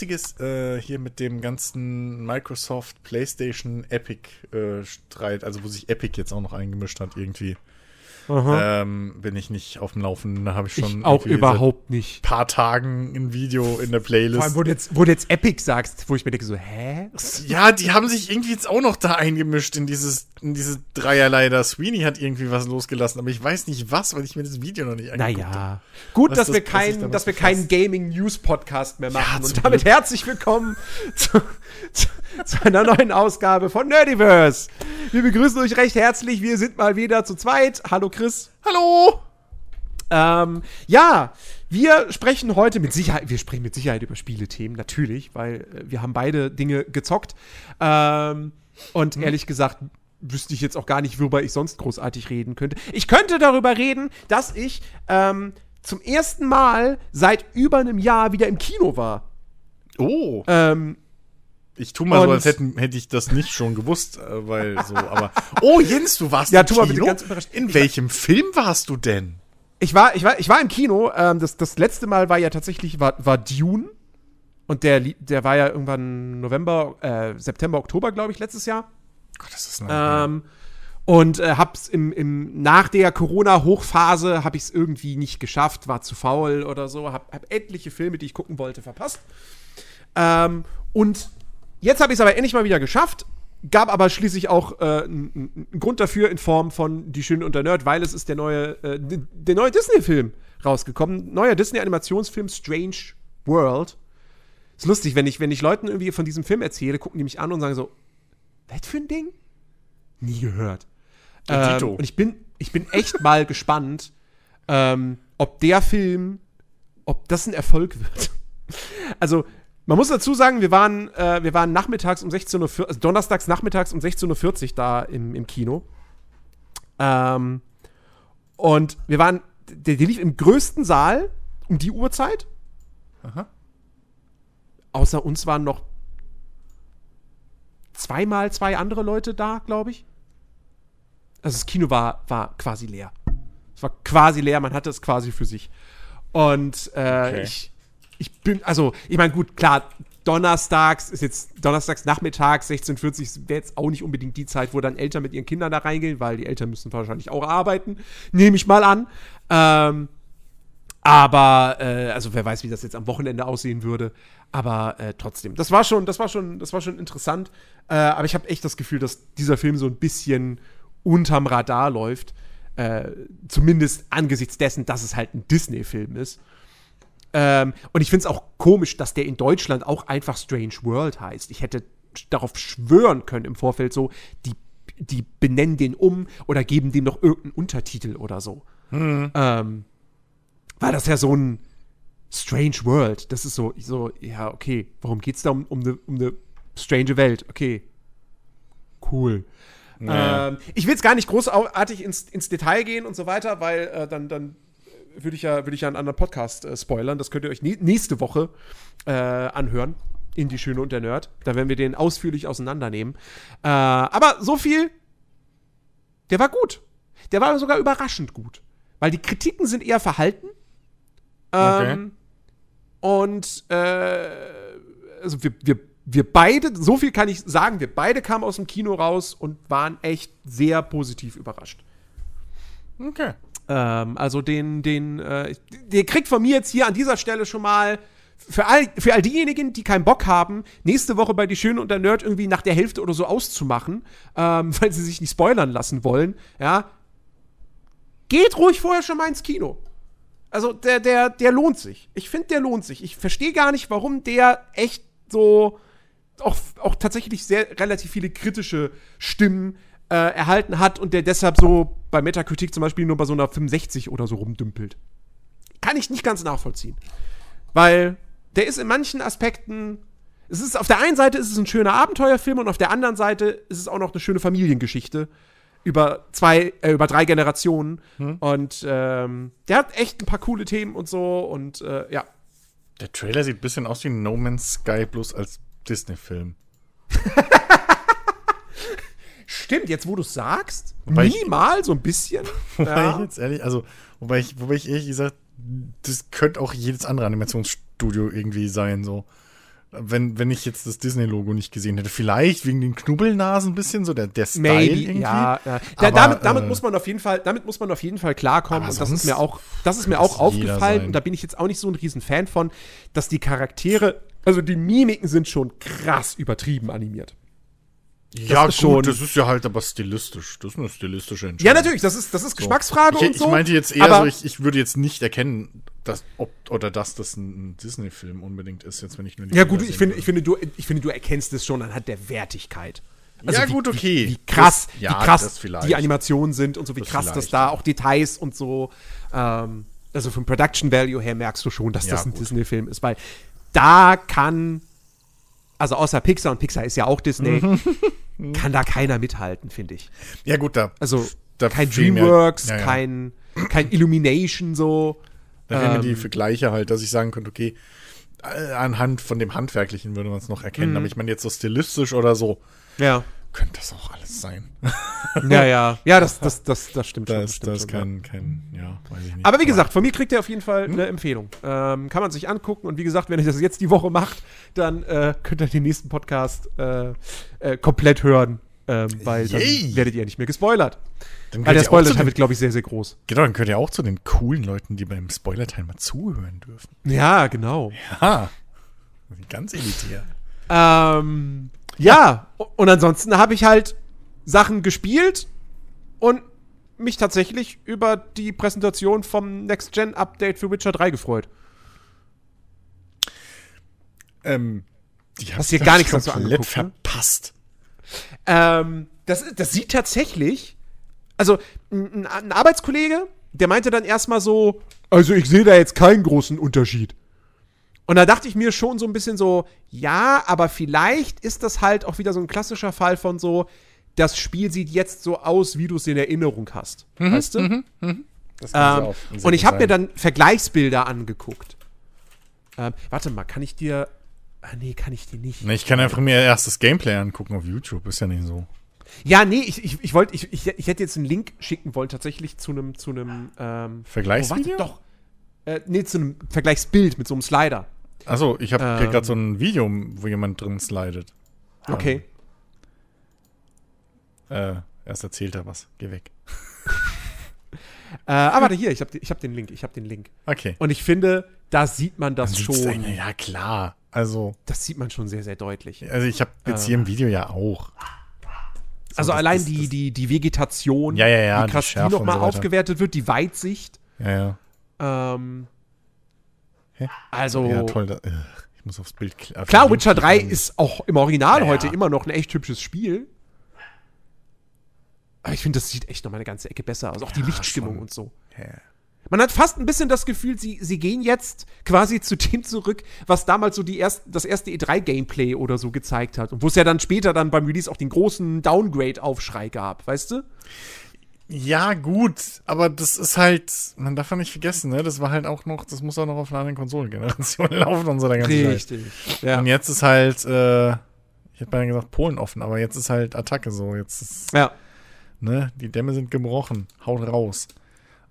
Einzige ist äh, hier mit dem ganzen Microsoft, PlayStation, Epic-Streit, äh, also wo sich Epic jetzt auch noch eingemischt hat irgendwie ähm, bin ich nicht auf dem Laufenden. Da habe ich schon ich auch überhaupt nicht. paar Tagen ein Video in der Playlist. Vor allem, wo du, jetzt, wo du jetzt Epic sagst, wo ich mir denke so, hä? Ja, die haben sich irgendwie jetzt auch noch da eingemischt in dieses, in dieses Dreierlei da. Sweeney hat irgendwie was losgelassen, aber ich weiß nicht was, weil ich mir das Video noch nicht angeguckt habe. Naja. Gut, dass das, wir, kein, dass wir keinen Gaming-News-Podcast mehr machen. Ja, Und damit Glück. herzlich willkommen zu, zu, zu einer neuen Ausgabe von Nerdiverse. Wir begrüßen euch recht herzlich. Wir sind mal wieder zu zweit. Hallo Chris. Hallo. Ähm, ja, wir sprechen heute mit Sicherheit, wir sprechen mit Sicherheit über Spielethemen, natürlich, weil äh, wir haben beide Dinge gezockt. Ähm, und hm. ehrlich gesagt, wüsste ich jetzt auch gar nicht, worüber ich sonst großartig reden könnte. Ich könnte darüber reden, dass ich ähm, zum ersten Mal seit über einem Jahr wieder im Kino war. Oh. Ähm, ich tu mal so, als hätten, hätte ich das nicht schon gewusst, äh, weil so, aber. Oh, Jens, du warst ja, im tu Kino? Mal bitte ganz überrascht. In welchem war, Film warst du denn? Ich war, ich war, ich war im Kino. Ähm, das, das letzte Mal war ja tatsächlich war, war Dune. Und der, der war ja irgendwann November, äh, September, Oktober, glaube ich, letztes Jahr. Gott, das ist ähm, und äh, hab's im, im, nach der Corona-Hochphase habe ich es irgendwie nicht geschafft, war zu faul oder so, hab, hab etliche Filme, die ich gucken wollte, verpasst. Ähm, und Jetzt habe ich es aber endlich mal wieder geschafft. Gab aber schließlich auch äh, einen Grund dafür in Form von Die Schöne und der Nerd, weil es ist der neue, äh, der neue Disney-Film rausgekommen. Neuer Disney-Animationsfilm Strange World. Ist lustig, wenn ich, wenn ich Leuten irgendwie von diesem Film erzähle, gucken die mich an und sagen so, was für ein Ding? Nie gehört. Ähm, und ich bin, ich bin echt mal gespannt, ähm, ob der Film, ob das ein Erfolg wird. Also, man muss dazu sagen, wir waren, äh, wir waren nachmittags um 16.40 Uhr, also donnerstags nachmittags um 16.40 Uhr da im, im Kino. Ähm, und wir waren, der, der, lief im größten Saal um die Uhrzeit. Aha. Außer uns waren noch zweimal zwei andere Leute da, glaube ich. Also das Kino war, war quasi leer. Es war quasi leer, man hatte es quasi für sich. Und äh, okay. ich, ich bin, also, ich meine, gut, klar, donnerstags ist jetzt donnerstags nachmittags 16:40 wäre jetzt auch nicht unbedingt die Zeit, wo dann Eltern mit ihren Kindern da reingehen, weil die Eltern müssen wahrscheinlich auch arbeiten, nehme ich mal an. Ähm, aber äh, also wer weiß, wie das jetzt am Wochenende aussehen würde. Aber äh, trotzdem, das war schon, das war schon, das war schon interessant. Äh, aber ich habe echt das Gefühl, dass dieser Film so ein bisschen unterm Radar läuft. Äh, zumindest angesichts dessen, dass es halt ein Disney-Film ist. Ähm, und ich finde es auch komisch, dass der in Deutschland auch einfach Strange World heißt. Ich hätte darauf schwören können im Vorfeld so, die, die benennen den um oder geben dem noch irgendeinen Untertitel oder so. Mhm. Ähm, weil das ja so ein Strange World, das ist so, so ja, okay, warum geht's da um, um eine um ne strange Welt? Okay, cool. Naja. Ähm, ich will jetzt gar nicht großartig ins, ins Detail gehen und so weiter, weil äh, dann, dann würde ich ja, würde ich ja einen anderen Podcast äh, spoilern. Das könnt ihr euch nächste Woche äh, anhören. In die Schöne und der Nerd. Da werden wir den ausführlich auseinandernehmen. Äh, aber so viel. Der war gut. Der war sogar überraschend gut. Weil die Kritiken sind eher verhalten. Ähm, okay. Und äh, also wir, wir, wir beide, so viel kann ich sagen, wir beide kamen aus dem Kino raus und waren echt sehr positiv überrascht. Okay. Ähm, also den, den, äh, der kriegt von mir jetzt hier an dieser Stelle schon mal für all, für all diejenigen, die keinen Bock haben, nächste Woche bei Die Schöne und der Nerd irgendwie nach der Hälfte oder so auszumachen, ähm, weil sie sich nicht spoilern lassen wollen, ja, geht ruhig vorher schon mal ins Kino. Also der, der, der lohnt sich. Ich finde, der lohnt sich. Ich verstehe gar nicht, warum der echt so auch, auch tatsächlich sehr relativ viele kritische Stimmen äh, erhalten hat und der deshalb so bei Metacritic zum Beispiel nur bei so einer 65 oder so rumdümpelt. Kann ich nicht ganz nachvollziehen. Weil der ist in manchen Aspekten. Es ist auf der einen Seite ist es ein schöner Abenteuerfilm und auf der anderen Seite ist es auch noch eine schöne Familiengeschichte über zwei, äh, über drei Generationen. Hm. Und ähm, der hat echt ein paar coole Themen und so und äh, ja. Der Trailer sieht ein bisschen aus wie No Man's Sky bloß als Disney-Film. Stimmt, jetzt wo du es sagst, wobei minimal ich, so ein bisschen. Wobei ja. ich jetzt ehrlich, also, wobei ich, wobei ich ehrlich gesagt, das könnte auch jedes andere Animationsstudio irgendwie sein, so. wenn, wenn ich jetzt das Disney-Logo nicht gesehen hätte. Vielleicht wegen den Knubbelnasen ein bisschen, so der, der Style Maybe, irgendwie. ja. ja. Aber, damit, damit äh, muss man auf jeden Fall, damit muss man auf jeden Fall klarkommen. Und das ist mir auch, das ist mir auch aufgefallen. Und da bin ich jetzt auch nicht so ein riesen Fan von, dass die Charaktere, also die Mimiken sind schon krass übertrieben animiert. Ja, gut, schon- das ist ja halt aber stilistisch. Das ist eine stilistische Entscheidung. Ja, natürlich, das ist, das ist Geschmacksfrage Ich, und so. ich meinte jetzt eher so, ich, ich würde jetzt nicht erkennen, dass, ob oder dass das ein Disney-Film unbedingt ist, jetzt wenn ich nur die Ja, Bilder gut, ich finde, ich, finde, du, ich finde, du erkennst es schon anhand der Wertigkeit. Also Ja, wie, gut, okay. Wie, wie krass, Das- ja, wie krass die Animationen sind und so wie Das krass das da auch Details und so. Ähm, also vom Production Value her merkst du schon, dass Ja, das ein. Disney-Film ist, weil da kann, also außer Pixar und Pixar ist ja auch Disney, kann da keiner mithalten, finde ich. Ja, gut, da. Also da kein DreamWorks, ja, ja. kein kein Illumination so. Da fehlen mir die ähm, Vergleiche halt, dass ich sagen könnte, okay, äh, anhand von dem Handwerklichen würde man es noch Mhm. erkennen, aber ich meine jetzt so stilistisch oder so, Ja. Könnte das auch alles sein. Ja, ja. Ja, das, das, das, das stimmt da schon. ist, stimmt da ist schon, ja. kein, ja, weiß ich nicht. Aber wie gesagt, von mir kriegt er auf jeden Fall eine Empfehlung. Ähm, kann man sich angucken. Und wie gesagt, wenn ihr das jetzt die Woche macht, dann äh, könnt ihr den nächsten Podcast äh, äh, komplett hören. Ähm, weil dann Yay. werdet ihr nicht mehr gespoilert. dann Weil der ihr Spoiler-Teil wird, glaube ich, sehr, sehr groß. genau, dann könnt ihr auch zu den coolen Leuten, die beim Spoiler-Teil mal zuhören dürfen. Ja, genau. Ha! Ganz elitär. Ähm, ja, und ansonsten habe ich halt Sachen gespielt und mich tatsächlich über die Präsentation vom Next-Gen-Update für Witcher 3 gefreut. Ähm, die Hast hab gar ich nichts dazu komplett angeguckt, ne? verpasst. Ähm, das, das sieht tatsächlich. Also, ein, ein Arbeitskollege, der meinte dann erstmal so: Also, ich sehe da jetzt keinen großen Unterschied. Und da dachte ich mir schon so ein bisschen so: Ja, aber vielleicht ist das halt auch wieder so ein klassischer Fall von so: Das Spiel sieht jetzt so aus, wie du es in Erinnerung hast. weißt du? Das Ähm, und ich habe mir dann Vergleichsbilder angeguckt. Ähm, warte mal, kann ich dir. Ah, nee, kann ich dir nicht. Ne, ich kann einfach mir erst das Gameplay angucken auf YouTube, ist ja nicht so. Ja, nee, ich, ich, ich wollte, ich, ich, ich hätte jetzt einen Link schicken wollen, tatsächlich zu einem, zu einem, ähm, Vergleichsvideo? Oh, warte, doch. Äh, nee, zu einem Vergleichsbild mit so einem Slider. Achso, ich habe hier Ähm. gerade so ein Video, wo jemand drin slidet. Okay. Äh, erst erzählt er was. Geh weg. Äh, ah, warte, hier, ich habe ich hab den Link, ich habe den Link. Okay. Und ich finde, da sieht man das Sieht's schon, denn? Ja, klar. Also, das sieht man schon sehr, sehr deutlich. also ich habe jetzt hier im Video ja auch. Also das- allein das- die, die, die Vegetation, Ja, ja, ja, wie die krass die, und nochmal so aufgewertet wird, die Weitsicht. Ja, ja. Ähm, Hä? also, Ja, toll. Da, äh, ich muss aufs Bild auf klar, Link Witcher 3 klicken. ist auch im Original Ja, heute ja. immer noch ein echt hübsches Spiel. Aber ich finde, das sieht echt noch mal eine ganze Ecke besser aus. Auch die Lichtstimmung schon. und so. Man hat fast ein bisschen das Gefühl, sie, sie gehen jetzt quasi zu dem zurück, was damals so die erst, das erste E3-Gameplay oder so gezeigt hat. Und wo es ja dann später dann beim Release auch den großen Downgrade-Aufschrei gab, weißt du? Ja, gut, aber das ist halt, man darf ja nicht vergessen, ne? Das war halt auch noch, das muss auch noch auf einer anderen Konsolengeneration laufen und so der ganze Scheiß. Ja. Und jetzt ist halt, äh, ich hätte beinahe gesagt Polen offen, aber jetzt ist halt Attacke so. Jetzt ist, ja. ne, die Dämme sind gebrochen, haut raus.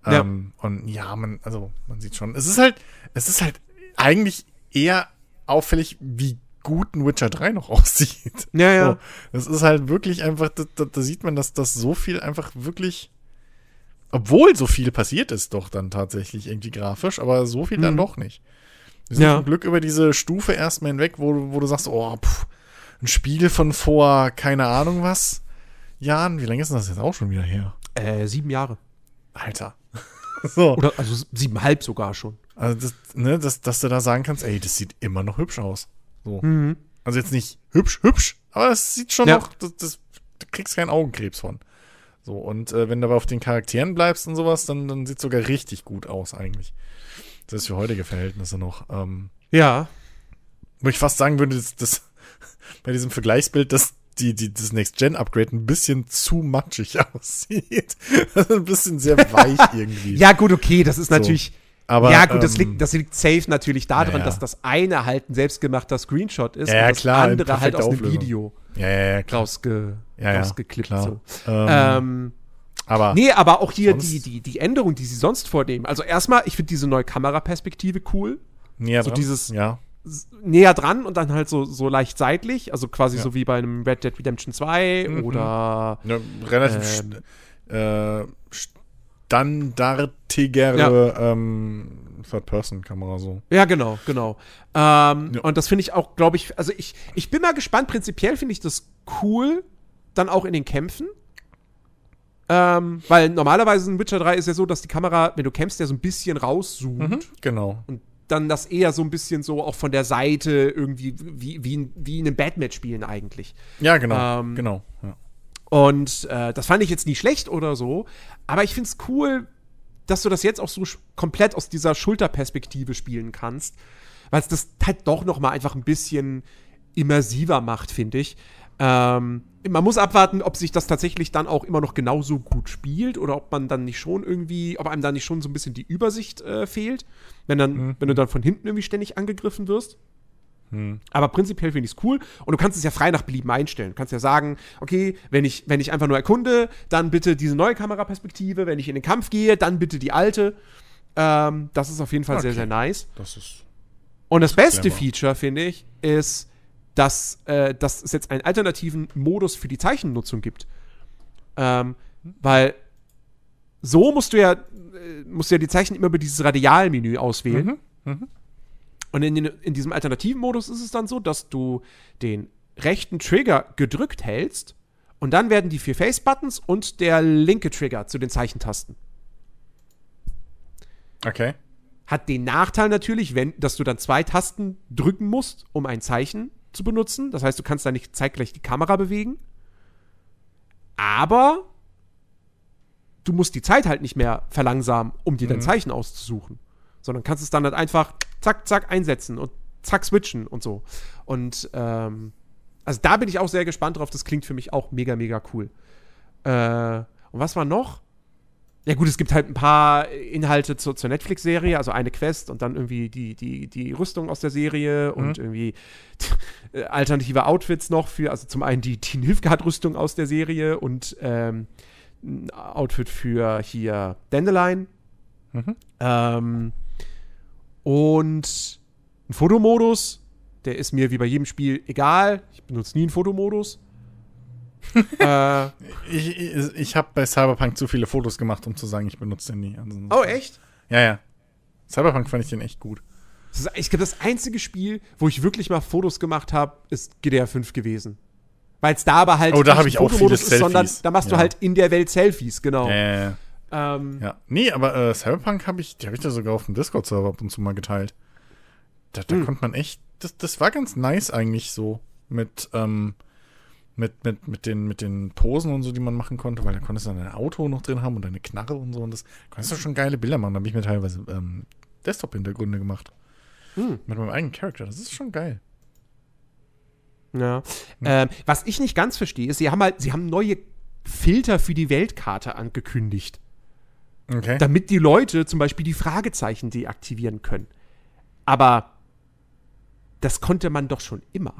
Ja. Ähm, und ja, man, also man sieht schon, es ist halt, es ist halt eigentlich eher auffällig, wie gut ein Witcher 3 noch aussieht. Ja, ja. So, das ist halt wirklich einfach, da, da, da sieht man, dass das so viel einfach wirklich, obwohl so viel passiert ist, doch dann tatsächlich irgendwie grafisch, aber so viel dann Mhm. doch nicht. Wir sind Ja. zum Glück über diese Stufe erstmal hinweg, wo, du- wo du sagst, oh, pff, ein Spiel von vor, keine Ahnung was, Jahren, wie lange ist denn das jetzt auch schon wieder her? Äh, sieben Jahre. Alter. so. Oder also siebenhalb sogar schon. Also, das, ne, dass, dass du da sagen kannst, ey, das sieht immer noch hübsch aus. So. Mhm. Also jetzt nicht hübsch, hübsch, aber es sieht schon Ja. noch, das, das, du kriegst keinen Augenkrebs von. So, und äh, wenn du aber auf den Charakteren bleibst und sowas, dann, dann sieht sogar richtig gut aus eigentlich. Das ist für heutige Verhältnisse noch. Ähm, Ja. wo ich fast sagen würde, dass, dass bei diesem Vergleichsbild, dass die, die, das Next-Gen-Upgrade ein bisschen zu matschig aussieht. Also ein bisschen sehr weich irgendwie. Ja, gut, okay, das ist natürlich. Aber, ja, gut, das, ähm, liegt, das liegt safe natürlich daran, ja, ja. dass das eine halt ein selbstgemachter Screenshot ist Ja, und das klar, andere halt aus perfekter einem Auflösung. Video Ja, rausge, rausgeklippt. So. Ähm, Ähm, aber nee, aber auch hier die, die, die Änderung, die sie sonst vornehmen. Also erstmal, ich finde diese neue Kameraperspektive cool. näher so dran. dieses- näher dran und dann halt so, so leicht seitlich, also quasi so wie bei einem Red Dead Redemption 2 mhm. oder ja, relativ ähm, äh, standardigere ja. ähm, Third-Person-Kamera so. Ja, genau, genau. Ähm, ja. Und das finde ich auch, glaube ich, also ich, ich bin mal gespannt, prinzipiell finde ich das cool, dann auch in den Kämpfen. Ähm, weil normalerweise in Witcher 3 ist ja so, dass die Kamera, wenn du kämpfst, ja so ein bisschen rauszoomt. Mhm, genau. Und dann das eher so ein bisschen so auch von der Seite irgendwie wie, wie, wie in einem Batman spielen eigentlich. Ja, genau. Ähm, genau. Ja. Und äh, das fand ich jetzt nicht schlecht oder so, aber ich finde es cool, dass du das jetzt auch so komplett aus dieser Schulterperspektive spielen kannst, weil es das halt doch noch mal einfach ein bisschen immersiver macht, finde ich. Ähm, man muss abwarten, ob sich das tatsächlich dann auch immer noch genauso gut spielt oder ob man dann nicht schon irgendwie, ob einem dann nicht schon so ein bisschen die Übersicht äh, fehlt, wenn dann, mhm. wenn du dann von hinten irgendwie ständig angegriffen wirst. Mhm. Aber prinzipiell finde ich es cool und du kannst es ja frei nach Belieben einstellen. Du kannst ja sagen, okay, wenn ich, wenn ich einfach nur erkunde, dann bitte diese neue Kameraperspektive, wenn ich in den Kampf gehe, dann bitte die alte. Ähm, das ist auf jeden Fall okay. sehr, sehr nice. Das ist. Und das, beste clever. Feature, finde ich, ist, dass, äh, dass es jetzt einen alternativen Modus für die Zeichennutzung gibt. Ähm, weil so musst du ja, äh, musst du ja die Zeichen immer über dieses Radialmenü auswählen. Mhm, mh. Und in, in diesem alternativen Modus ist es dann so, dass du den rechten Trigger gedrückt hältst und dann werden die vier Face-Buttons und der linke Trigger zu den Zeichentasten. Okay. Hat den Nachteil natürlich, wenn, dass du dann zwei Tasten drücken musst, um ein Zeichen zu benutzen. Das heißt, du kannst da nicht zeitgleich die Kamera bewegen. Aber du musst die Zeit halt nicht mehr verlangsamen, um dir mhm. dein Zeichen auszusuchen. Sondern kannst es dann halt einfach zack, zack einsetzen und zack switchen und so. Und ähm, also da bin ich auch sehr gespannt drauf. Das klingt für mich auch mega, mega cool. Äh, und was war noch? Ja, gut, es gibt halt ein paar Inhalte zur, zur Netflix-Serie, also eine Quest und dann irgendwie die, die, die Rüstung aus der Serie mhm. und irgendwie alternative Outfits noch für, also zum einen die, die Nilfgaard-Rüstung aus der Serie und ähm, ein Outfit für hier Dandelion. Mhm. Ähm, und ein Fotomodus, der ist mir wie bei jedem Spiel egal. Ich benutze nie einen Fotomodus. äh, ich ich, ich habe bei Cyberpunk zu viele Fotos gemacht, um zu sagen, ich benutze den nie. Also, oh, echt? Ja, ja. Cyberpunk fand ich den echt gut. ich glaube, das einzige Spiel, wo ich wirklich mal Fotos gemacht habe, ist GDR 5 gewesen. Weil es da aber halt oh, da habe ich auch viele ist, Selfies. sondern da machst ja. du halt in der Welt Selfies, genau. Ja, ja, ja. Ähm, ja. Nee, aber äh, Cyberpunk habe ich, die habe ich da sogar auf dem Discord-Server ab und zu mal geteilt. Da, da hm. konnte man echt, das, das war ganz nice eigentlich so mit, ähm, mit, mit, mit, den, mit den Posen und so, die man machen konnte, weil da konntest du dann ein Auto noch drin haben und eine Knarre und so und das konntest du schon geile Bilder machen. Da habe ich mir teilweise ähm, Desktop-Hintergründe gemacht. Hm. Mit meinem eigenen Charakter. Das ist schon geil. Ja. Hm. Ähm, was ich nicht ganz verstehe, ist, sie haben halt, sie haben neue Filter für die Weltkarte angekündigt. Okay. Damit die Leute zum Beispiel die Fragezeichen deaktivieren können. Aber das konnte man doch schon immer.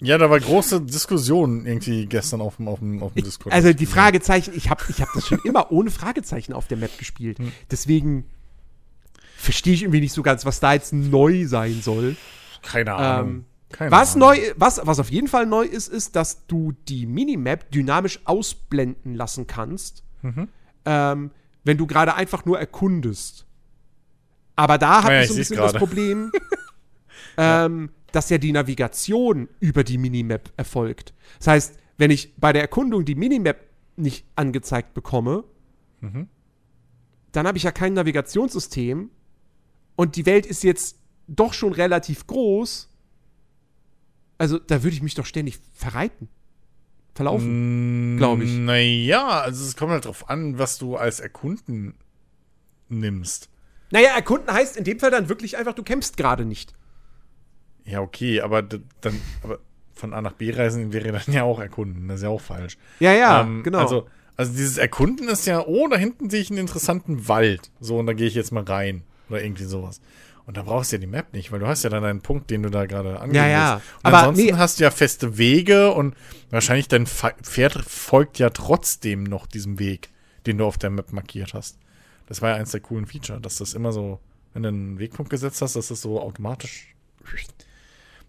Ja, da war große Diskussion irgendwie gestern auf dem, auf dem, auf dem Discord. Also die Fragezeichen, ich habe ich hab das schon immer ohne Fragezeichen auf der Map gespielt. Hm. Deswegen verstehe ich irgendwie nicht so ganz, was da jetzt neu sein soll. Keine Ahnung. Ähm, Keine was Ahnung. neu, was, was auf jeden Fall neu ist, ist, dass du die Minimap dynamisch ausblenden lassen kannst. Mhm. Ähm, wenn du gerade einfach nur erkundest. Aber da habe ja, ich so ein bisschen das Problem, ähm, dass ja die Navigation über die Minimap erfolgt. Das heißt, wenn ich bei der Erkundung die Minimap nicht angezeigt bekomme, mhm. dann habe ich ja kein Navigationssystem und die Welt ist jetzt doch schon relativ groß. Also da würde ich mich doch ständig verreiten verlaufen, mm, glaube ich. Naja, also es kommt halt drauf an, was du als Erkunden nimmst. Naja, erkunden heißt in dem Fall dann wirklich einfach, du kämpfst gerade nicht. Ja, okay, aber dann, aber von A nach B reisen wäre dann ja auch erkunden. Das ist ja auch falsch. Ja, ja, ähm, genau. Also, also dieses Erkunden ist ja, oh, da hinten sehe ich einen interessanten Wald. So, und da gehe ich jetzt mal rein. Oder irgendwie sowas. Und da brauchst du ja die Map nicht, weil du hast ja dann einen Punkt, den du da gerade angehst. Ja, ja. Und Aber ansonsten nee. hast du ja feste Wege und wahrscheinlich dein Pferd folgt ja trotzdem noch diesem Weg, den du auf der Map markiert hast. Das war ja eins der coolen Feature, dass das immer so, wenn du einen Wegpunkt gesetzt hast, dass das so automatisch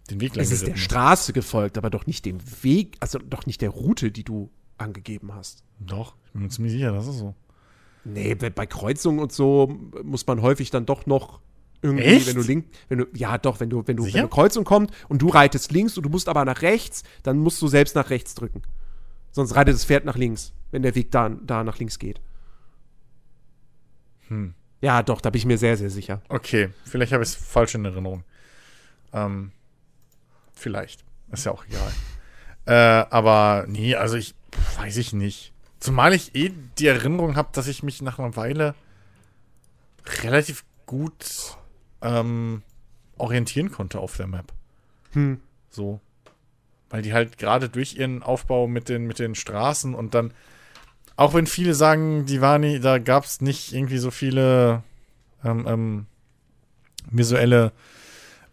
den Weg lang Es ist der Straße gefolgt, aber doch nicht dem Weg, also doch nicht der Route, die du angegeben hast. Doch, ich bin mir ziemlich sicher, das ist so. Nee, bei Kreuzungen und so muss man häufig dann doch noch irgendwie, Echt? wenn du link, wenn du, ja doch, wenn du, wenn du, wenn eine Kreuzung kommt und du reitest links und du musst aber nach rechts, dann musst du selbst nach rechts drücken. Sonst reitet das Pferd nach links, wenn der Weg da, da nach links geht. Hm. Ja, doch, da bin ich mir sehr, sehr sicher. Okay, vielleicht habe ich es falsch in Erinnerung. Ähm, vielleicht. Ist ja auch egal. Äh, aber nee, also ich weiß ich nicht. Zumal ich eh die Erinnerung habe, dass ich mich nach einer Weile relativ gut ähm, orientieren konnte auf der Map. Hm. So. Weil die halt gerade durch ihren Aufbau mit den, mit den Straßen und dann, auch wenn viele sagen, die war nie, da gab es nicht irgendwie so viele ähm, ähm, visuelle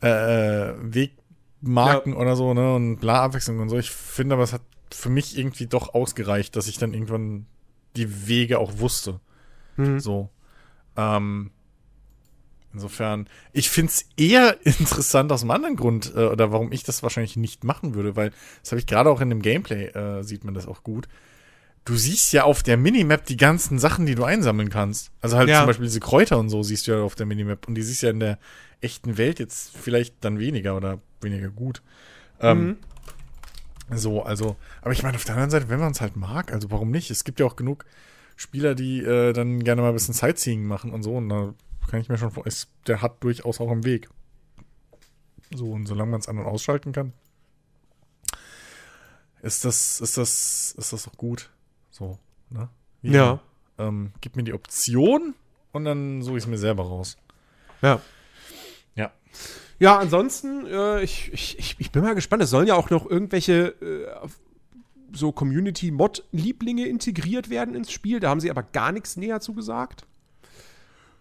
äh, Wegmarken ja. oder so, ne? Und bla Abwechslung und so. Ich finde aber, es hat für mich irgendwie doch ausgereicht, dass ich dann irgendwann die Wege auch wusste. Mhm. So. Ähm, insofern, ich finde es eher interessant aus einem anderen Grund, äh, oder warum ich das wahrscheinlich nicht machen würde, weil das habe ich gerade auch in dem Gameplay, äh, sieht man das auch gut. Du siehst ja auf der Minimap die ganzen Sachen, die du einsammeln kannst. Also halt ja. zum Beispiel diese Kräuter und so siehst du ja auf der Minimap. Und die siehst du ja in der echten Welt jetzt vielleicht dann weniger oder weniger gut. Ähm, mhm. So, also, aber ich meine, auf der anderen Seite, wenn man es halt mag, also warum nicht? Es gibt ja auch genug Spieler, die äh, dann gerne mal ein bisschen Sightseeing machen und so. Und da kann ich mir schon vorstellen, der hat durchaus auch einen Weg. So, und solange man es an- und ausschalten kann, ist das, ist das, ist das auch gut. So, ne? Wie, ja. Ähm, gib mir die Option und dann suche ich es mir selber raus. Ja. Ja. Ja, ansonsten, äh, ich, ich, ich bin mal gespannt. Es sollen ja auch noch irgendwelche äh, so Community-Mod-Lieblinge integriert werden ins Spiel. Da haben sie aber gar nichts näher zu gesagt.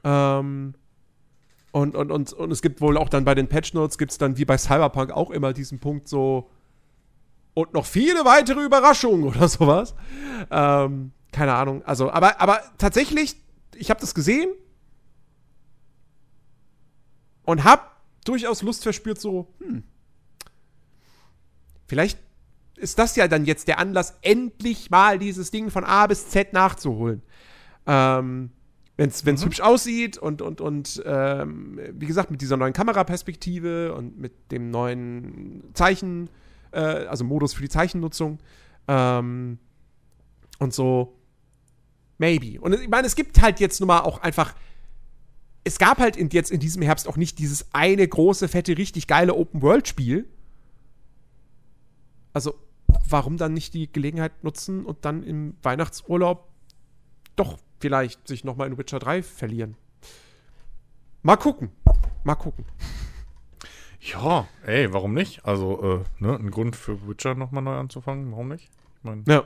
Ähm, und, und, und, und es gibt wohl auch dann bei den Patch Notes, gibt es dann wie bei Cyberpunk auch immer diesen Punkt so und noch viele weitere Überraschungen oder sowas. Ähm, keine Ahnung. Also, aber, aber tatsächlich, ich habe das gesehen und habe durchaus Lust verspürt, so, hm, vielleicht ist das ja dann jetzt der Anlass, endlich mal dieses Ding von A bis Z nachzuholen. Ähm, wenn es mhm. hübsch aussieht und, und, und ähm, wie gesagt, mit dieser neuen Kameraperspektive und mit dem neuen Zeichen, äh, also Modus für die Zeichennutzung ähm, und so, maybe. Und ich meine, es gibt halt jetzt nun mal auch einfach es gab halt in, jetzt in diesem Herbst auch nicht dieses eine große, fette, richtig geile Open-World-Spiel. Also, warum dann nicht die Gelegenheit nutzen und dann im Weihnachtsurlaub doch vielleicht sich nochmal in Witcher 3 verlieren? Mal gucken. Mal gucken. Ja, ey, warum nicht? Also, äh, ne, ein Grund für Witcher nochmal neu anzufangen, warum nicht? Ich meine, ja.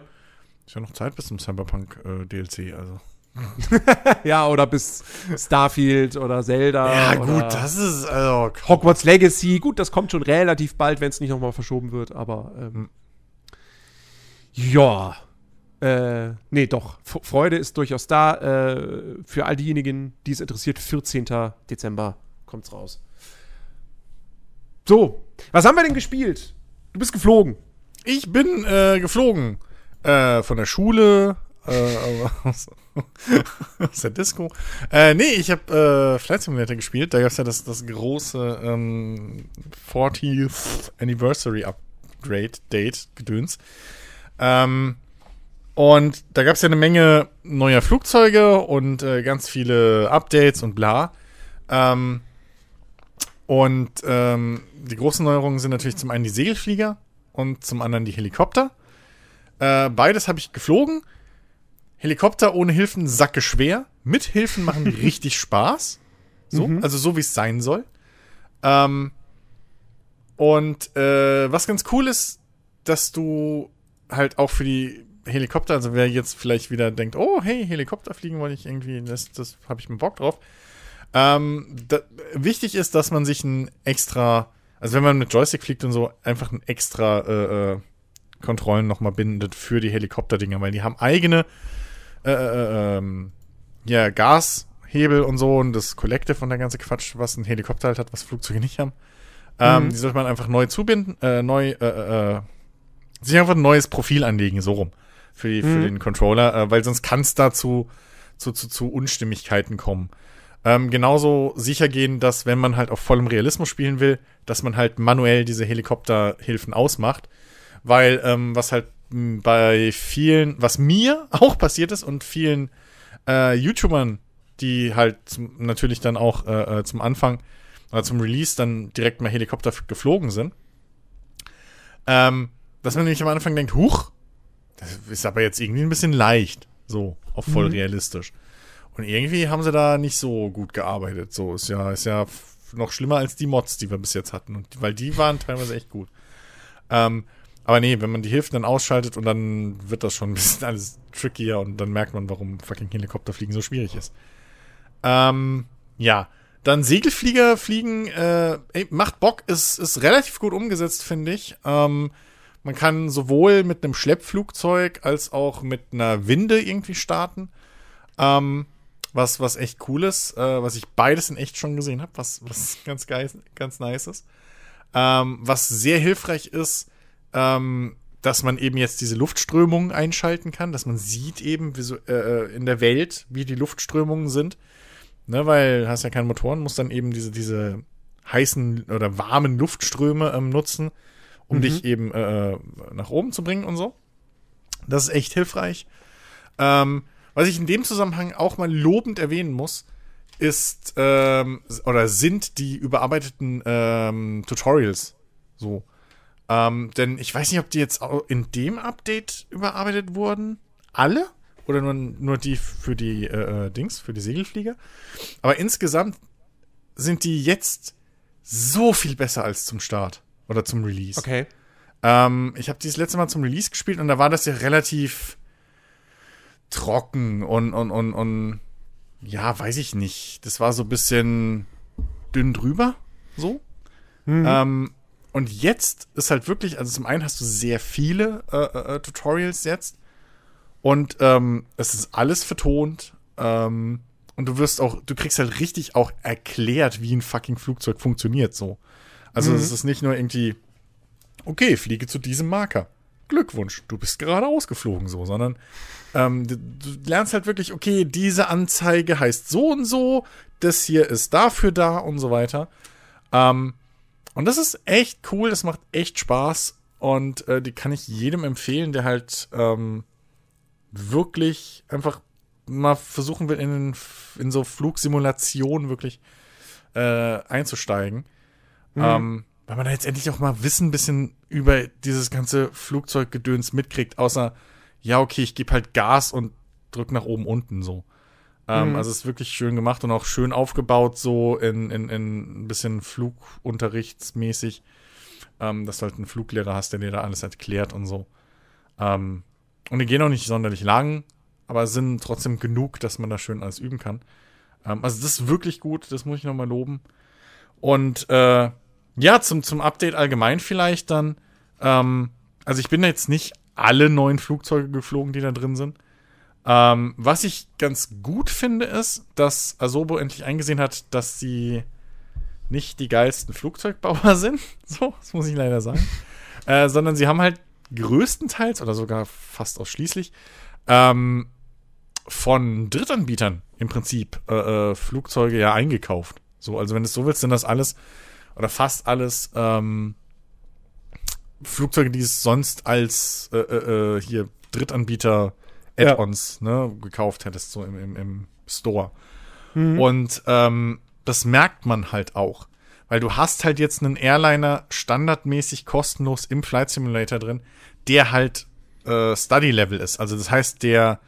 ist ja noch Zeit bis zum Cyberpunk-DLC, äh, also. ja, oder bis Starfield oder Zelda. Ja, gut, das ist. Also, Hogwarts Legacy. Gut, das kommt schon relativ bald, wenn es nicht nochmal verschoben wird, aber. Ähm, hm. ja. Äh, nee, doch. F Freude ist durchaus da. Äh, für all diejenigen, die es interessiert, 14. Dezember kommt's raus. So, was haben wir denn gespielt? Du bist geflogen. Ich bin äh, geflogen. Äh, von der Schule äh, aus, aus, der Disco. Äh, nee, ich habe äh, Flight Simulator gespielt. Da gab es ja das, das große ähm, 40th Anniversary Upgrade Date Gedöns. Ähm, und da gab es ja eine Menge neuer Flugzeuge und äh, ganz viele Updates und bla. Ähm, und ähm, die großen Neuerungen sind natürlich zum einen die Segelflieger und zum anderen die Helikopter. Äh, beides habe ich geflogen. Helikopter ohne Hilfen sacke schwer. Mit Hilfen machen die richtig Spaß. So, mhm. also so wie es sein soll. Ähm, und äh, was ganz cool ist, dass du halt auch für die Helikopter, also wer jetzt vielleicht wieder denkt, oh hey, Helikopter fliegen wollte ich irgendwie, das, das habe ich mir Bock drauf. Ähm, da, wichtig ist, dass man sich ein extra, also wenn man mit Joystick fliegt und so, einfach ein extra äh, äh, Kontrollen nochmal bindet für die Helikopterdinger, weil die haben eigene äh, äh, ähm, ja, Gashebel und so und das Collective und der ganze Quatsch, was ein Helikopter halt hat, was Flugzeuge nicht haben. Ähm, mhm. Die sollte man einfach neu zubinden, äh, neu, äh, sich einfach ein neues Profil anlegen, so rum, für, die, mhm. für den Controller, äh, weil sonst kann es dazu zu, zu, zu Unstimmigkeiten kommen. Ähm, genauso sicher gehen, dass wenn man halt auf vollem Realismus spielen will, dass man halt manuell diese Helikopterhilfen ausmacht. Weil ähm, was halt bei vielen, was mir auch passiert ist und vielen äh, YouTubern, die halt zum, natürlich dann auch äh, äh, zum Anfang oder zum Release dann direkt mal Helikopter geflogen sind, ähm, dass man nämlich am Anfang denkt, huch, das ist aber jetzt irgendwie ein bisschen leicht, so auf voll mhm. realistisch. Und irgendwie haben sie da nicht so gut gearbeitet. So ist ja, ist ja noch schlimmer als die Mods, die wir bis jetzt hatten. Und, weil die waren teilweise echt gut. Ähm, aber nee, wenn man die Hilfen dann ausschaltet und dann wird das schon ein bisschen alles trickier und dann merkt man, warum fucking Helikopterfliegen so schwierig ist. Ähm, ja. Dann Segelflieger fliegen, äh, ey, macht Bock, ist, ist relativ gut umgesetzt, finde ich. Ähm, man kann sowohl mit einem Schleppflugzeug als auch mit einer Winde irgendwie starten. Ähm, was, was echt cool ist, äh, was ich beides in echt schon gesehen habe, was, was ganz geil, ganz nice ist. Ähm, was sehr hilfreich ist, ähm, dass man eben jetzt diese Luftströmungen einschalten kann, dass man sieht eben so, äh, äh, in der Welt, wie die Luftströmungen sind. Ne, weil hast ja keine Motoren, musst dann eben diese, diese heißen oder warmen Luftströme ähm, nutzen, um mhm. dich eben äh, nach oben zu bringen und so. Das ist echt hilfreich. Ähm, was ich in dem Zusammenhang auch mal lobend erwähnen muss, ist ähm, oder sind die überarbeiteten ähm, Tutorials so. Ähm, denn ich weiß nicht, ob die jetzt in dem Update überarbeitet wurden. Alle? Oder nur, nur die für die äh, äh, Dings, für die Segelflieger. Aber insgesamt sind die jetzt so viel besser als zum Start oder zum Release. Okay. Ähm, ich habe die das letzte Mal zum Release gespielt und da war das ja relativ trocken und, und, und, und ja, weiß ich nicht. Das war so ein bisschen dünn drüber, so. Mhm. Ähm, und jetzt ist halt wirklich, also zum einen hast du sehr viele äh, äh, äh, Tutorials jetzt und ähm, es ist alles vertont ähm, und du wirst auch, du kriegst halt richtig auch erklärt, wie ein fucking Flugzeug funktioniert so. Also mhm. es ist nicht nur irgendwie, okay, fliege zu diesem Marker. Glückwunsch, du bist gerade ausgeflogen so, sondern ähm, du, du, lernst halt wirklich, okay, diese Anzeige heißt so und so, das hier ist dafür da und so weiter. Ähm, und das ist echt cool, das macht echt Spaß und äh, die kann ich jedem empfehlen, der halt ähm, wirklich einfach mal versuchen will, in, in so Flugsimulationen wirklich äh, einzusteigen. Mhm. Ähm, weil man da jetzt endlich auch mal Wissen ein bisschen über dieses ganze Flugzeuggedöns mitkriegt, außer, ja, okay, ich gebe halt Gas und drück nach oben unten so. Ähm, mhm. Also es ist wirklich schön gemacht und auch schön aufgebaut, so in, in, in ein bisschen Flugunterrichtsmäßig, ähm, dass du halt einen Fluglehrer hast, der dir da alles erklärt und so. Ähm, und die gehen auch nicht sonderlich lang, aber sind trotzdem genug, dass man da schön alles üben kann. Ähm, also das ist wirklich gut, das muss ich nochmal loben. Und äh, ja, zum, zum Update allgemein vielleicht dann. Ähm, also ich bin jetzt nicht alle neuen Flugzeuge geflogen, die da drin sind. Ähm, was ich ganz gut finde, ist, dass Asobo endlich eingesehen hat, dass sie nicht die geilsten Flugzeugbauer sind. So, das muss ich leider sagen. äh, sondern sie haben halt größtenteils oder sogar fast ausschließlich ähm, von Drittanbietern im Prinzip äh, äh, Flugzeuge ja eingekauft. So, also wenn du es so willst, sind das alles oder fast alles ähm, Flugzeuge, die es sonst als äh, äh, äh hier Drittanbieter Add-ons ja. ne, gekauft hättest, so im, im, im Store. Mhm. Und ähm, das merkt man halt auch. Weil du hast halt jetzt einen Airliner standardmäßig kostenlos im Flight Simulator drin, der halt äh, Study-Level ist. Also das heißt, der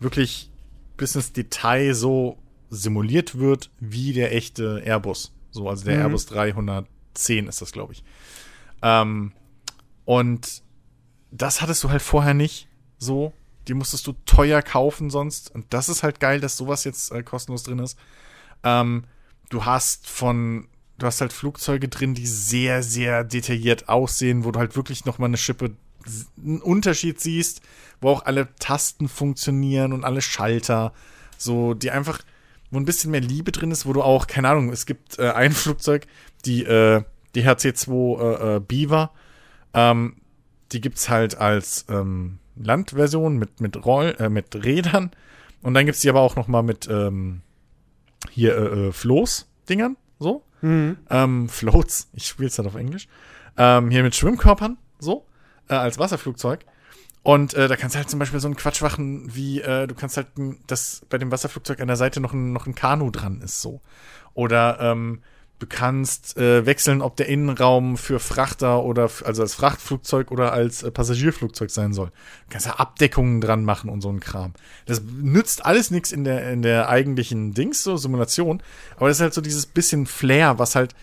wirklich bis ins Detail so simuliert wird wie der echte Airbus. So, also der mhm. Airbus 310 ist das, glaube ich. Ähm, und das hattest du halt vorher nicht so. Die musstest du teuer kaufen sonst. Und das ist halt geil, dass sowas jetzt äh, kostenlos drin ist. Ähm, du hast von, du hast halt Flugzeuge drin, die sehr, sehr detailliert aussehen, wo du halt wirklich noch mal eine Schippe einen Unterschied siehst, wo auch alle Tasten funktionieren und alle Schalter, so die einfach wo ein bisschen mehr Liebe drin ist, wo du auch, keine Ahnung, es gibt äh, ein Flugzeug, die, äh, die HC2 äh, äh, Beaver. Ähm, die gibt's halt als ähm, Landversion mit, mit, Roll, äh, mit Rädern. Und dann gibt's die aber auch noch mal mit ähm, hier äh, äh, Floß-Dingern, so. Mhm. Ähm, Floats, ich spiele es halt auf Englisch. Ähm, hier mit Schwimmkörpern, so, äh, als Wasserflugzeug. Und äh, da kannst du halt zum Beispiel so einen Quatsch machen, wie äh, du kannst halt, dass bei dem Wasserflugzeug an der Seite noch ein, noch ein Kanu dran ist, so. Oder ähm, du kannst äh, wechseln, ob der Innenraum für Frachter oder also als Frachtflugzeug oder als äh, Passagierflugzeug sein soll. Du kannst da Abdeckungen dran machen und so ein Kram. Das nützt alles nichts in der in der eigentlichen Dings so Simulation, aber das ist halt so dieses bisschen Flair, was halt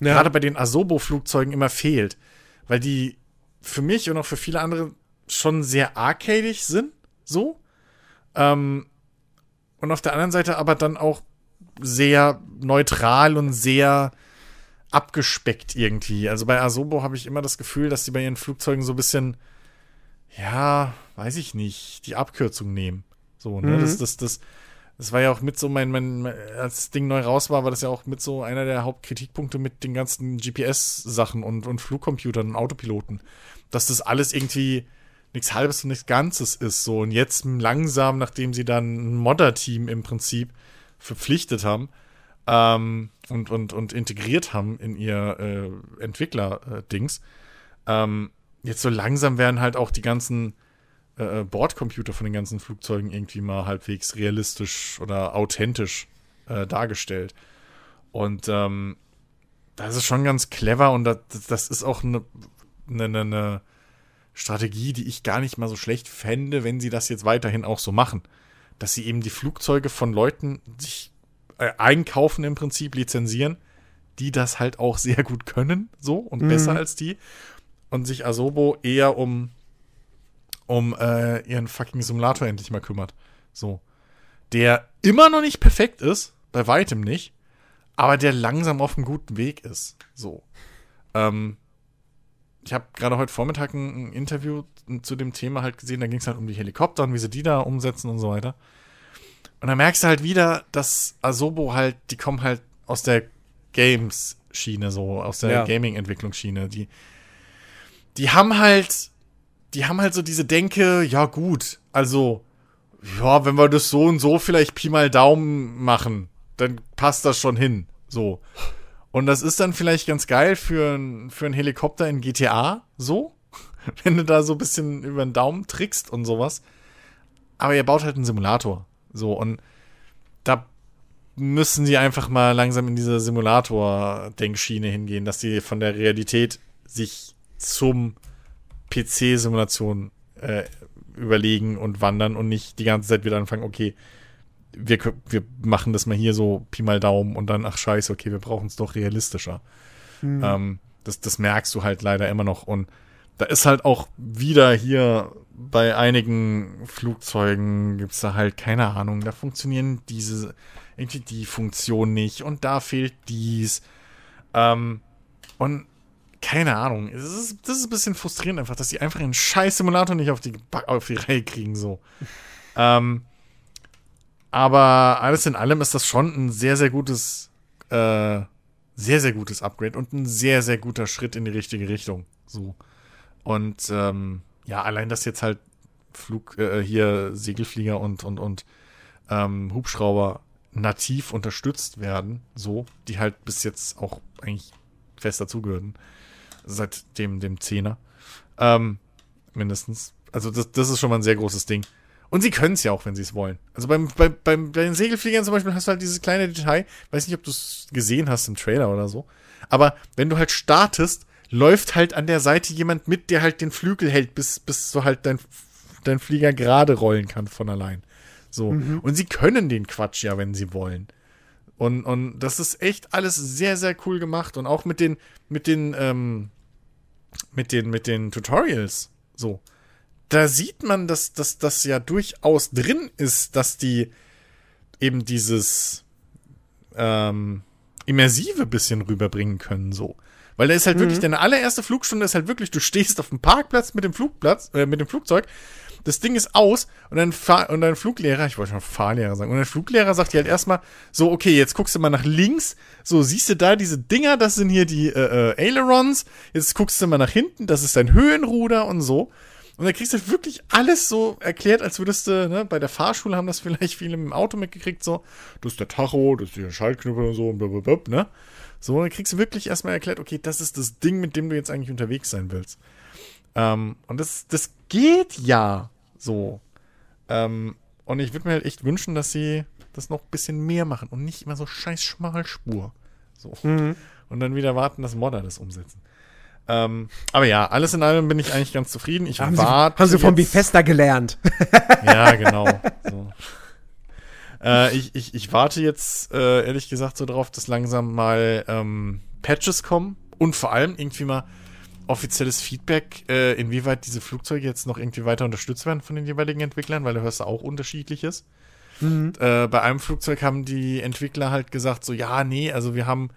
ja. gerade bei den Asobo Flugzeugen immer fehlt, weil die für mich und auch für viele andere schon sehr arcadig sind, so. Ähm, und auf der anderen Seite aber dann auch sehr neutral und sehr abgespeckt irgendwie. Also bei Asobo habe ich immer das Gefühl, dass die bei ihren Flugzeugen so ein bisschen, ja, weiß ich nicht, die Abkürzung nehmen. So, ne? Mhm. Das, das, das, das war ja auch mit so mein, mein, als das Ding neu raus war, war das ja auch mit so einer der Hauptkritikpunkte mit den ganzen GPS-Sachen und, und Flugcomputern und Autopiloten. Dass das alles irgendwie nichts Halbes und nichts Ganzes ist. So, und jetzt langsam, nachdem sie dann ein Modder-Team im Prinzip verpflichtet haben ähm, und, und, und integriert haben in ihr äh, Entwickler-Dings, ähm, jetzt so langsam werden halt auch die ganzen äh, Bordcomputer von den ganzen Flugzeugen irgendwie mal halbwegs realistisch oder authentisch äh, dargestellt. Und ähm, das ist schon ganz clever und das, das ist auch eine, eine, eine Strategie, die ich gar nicht mal so schlecht fände, wenn sie das jetzt weiterhin auch so machen. Dass sie eben die Flugzeuge von Leuten sich äh, einkaufen im Prinzip, lizenzieren, die das halt auch sehr gut können, so und mhm. besser als die. Und sich Asobo eher um, um äh, ihren fucking Simulator endlich mal kümmert. So. Der immer noch nicht perfekt ist, bei weitem nicht, aber der langsam auf einem guten Weg ist. So. Ähm, ich habe gerade heute Vormittag ein, ein, Interview zu dem Thema halt gesehen, da ging es halt um die Helikopter und wie sie die da umsetzen und so weiter. Und da merkst du halt wieder, dass Asobo halt, die kommen halt aus der Games-Schiene, so, aus der ja. Gaming-Entwicklungsschiene. Die, die haben halt, die haben halt so diese Denke, ja gut, also, ja, wenn wir das so und so vielleicht Pi mal Daumen machen, dann passt das schon hin. So. Und das ist dann vielleicht ganz geil für, für einen Helikopter in GTA, so. Wenn du da so ein bisschen über den Daumen trickst und sowas. Aber ihr baut halt einen Simulator. So, und da müssen sie einfach mal langsam in diese Simulator-Denkschiene hingehen, dass sie von der Realität sich zum PC-Simulation äh, überlegen und wandern und nicht die ganze Zeit wieder anfangen, okay, wir, wir machen das mal hier so Pi mal Daumen und dann, ach scheiße, okay, wir brauchen es doch realistischer. Mhm. Ähm, das, das merkst du halt leider immer noch. Und da ist halt auch wieder hier bei einigen Flugzeugen gibt es da halt keine Ahnung, da funktionieren diese, irgendwie die Funktion nicht und da fehlt dies. Ähm, und keine Ahnung, das ist, das ist ein bisschen frustrierend einfach, dass sie einfach einen scheiß Simulator nicht auf die, auf die Reihe kriegen, so. ähm, aber alles in allem ist das schon ein sehr, sehr gutes, äh, sehr, sehr gutes Upgrade und ein sehr, sehr guter Schritt in die richtige Richtung. So. Und ähm, ja, allein, dass jetzt halt Flug, äh, hier Segelflieger und, und, und ähm, Hubschrauber nativ unterstützt werden, so, die halt bis jetzt auch eigentlich fest dazugehören, seit dem, dem Zehner. Ähm, mindestens. Also das, das ist schon mal ein sehr großes Ding. Und sie können es ja auch, wenn sie es wollen. Also beim, beim, beim, bei den Segelfliegern zum Beispiel hast du halt dieses kleine Detail, weiß nicht, ob du es gesehen hast im Trailer oder so, aber wenn du halt startest, läuft halt an der Seite jemand mit, der halt den Flügel hält, bis, bis so halt dein, dein Flieger gerade rollen kann von allein. So. Mhm. Und sie können den Quatsch ja, wenn sie wollen. Und, und das ist echt alles sehr, sehr cool gemacht. Und auch mit den, mit den, ähm, mit den, mit den Tutorials. So da sieht man, dass, dass das ja durchaus drin ist, dass die eben dieses ähm, immersive bisschen rüberbringen können, so. Weil da ist halt mhm. wirklich, deine allererste Flugstunde ist halt wirklich, du stehst auf dem Parkplatz mit dem Flugplatz, äh, mit dem Flugzeug, das Ding ist aus und dann, Fahr und dein Fluglehrer, ich wollte schon Fahrlehrer sagen, und dein Fluglehrer sagt dir halt erstmal so, okay, jetzt guckst du mal nach links, so siehst du da diese Dinger, das sind hier die äh, äh, Ailerons, jetzt guckst du mal nach hinten, das ist dein Höhenruder und so. Und dann kriegst du wirklich alles so erklärt, als würdest du, ne, bei der Fahrschule haben das vielleicht viele im Auto mitgekriegt, so, das ist der Tacho, das ist der Schaltknüppel und so, und blablabla, ne? So, dann kriegst du wirklich erstmal erklärt, okay, das ist das Ding, mit dem du jetzt eigentlich unterwegs sein willst. Ähm, und das, das geht ja so. Ähm, und ich würde mir halt echt wünschen, dass sie das noch ein bisschen mehr machen und nicht immer so scheiß Schmalspur. So. Mhm. Und dann wieder warten, dass Modder das umsetzen. Ähm, aber ja, alles in allem bin ich eigentlich ganz zufrieden. Ich haben warte. Sie, haben Sie von Bethesda gelernt? ja, genau. So. Äh, ich, ich, ich warte jetzt äh, ehrlich gesagt so drauf, dass langsam mal ähm, Patches kommen und vor allem irgendwie mal offizielles Feedback, äh, inwieweit diese Flugzeuge jetzt noch irgendwie weiter unterstützt werden von den jeweiligen Entwicklern, weil du hörst auch unterschiedliches. Mhm. Äh, bei einem Flugzeug haben die Entwickler halt gesagt, so ja, nee, also wir haben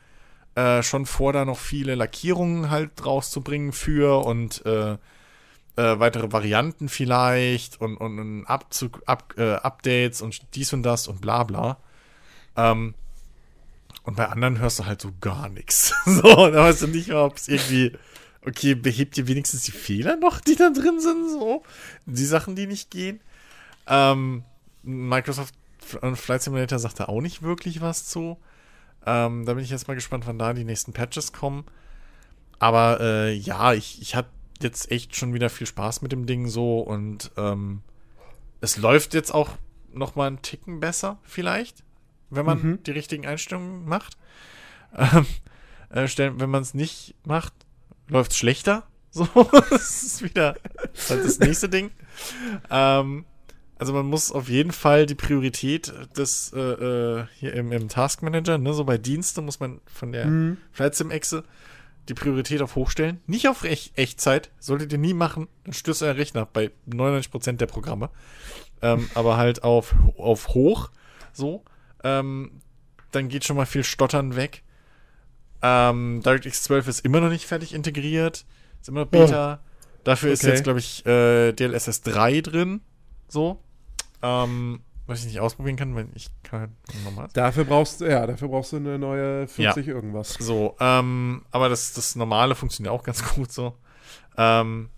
äh, schon vor, da noch viele Lackierungen halt rauszubringen für und äh, äh, weitere Varianten vielleicht und, und, und Abzug, Up, äh, Updates und dies und das und bla bla. Ähm, und bei anderen hörst du halt so gar nichts. so, da weißt du nicht ob es irgendwie okay, behebt ihr wenigstens die Fehler noch, die da drin sind, so. Die Sachen, die nicht gehen. Ähm, Microsoft Flight Simulator sagt da auch nicht wirklich was zu. Ähm, da bin ich jetzt mal gespannt, wann da die nächsten Patches kommen. Aber äh, ja, ich, ich hatte jetzt echt schon wieder viel Spaß mit dem Ding so und ähm, es läuft jetzt auch noch mal einen Ticken besser vielleicht, wenn man mhm. die richtigen Einstellungen macht. Ähm, äh, wenn man es nicht macht, läuft schlechter. So, das ist wieder das, halt das nächste Ding. Ähm, also man muss auf jeden Fall die Priorität des äh, äh, hier im, im Task Manager, ne, so bei Diensten muss man von der mhm. Flight Sim Exe die Priorität auf hochstellen. Nicht auf Ech Echtzeit, solltet ihr nie machen, dann stürzt euer Rechner bei 99% der Programme. Ähm, aber halt auf, auf hoch, so. Ähm, dann geht schon mal viel Stottern weg. Ähm, DirectX 12 ist immer noch nicht fertig integriert. Ist immer noch Beta. Oh. Dafür okay. ist jetzt, glaube ich, äh, DLSS 3 drin. So. Ähm, was ich nicht ausprobieren kann, weil ich kann halt nochmal. Dafür brauchst du, ja, dafür brauchst du eine neue 40 ja. irgendwas. So, ähm, aber das, das normale funktioniert auch ganz gut so. Ähm,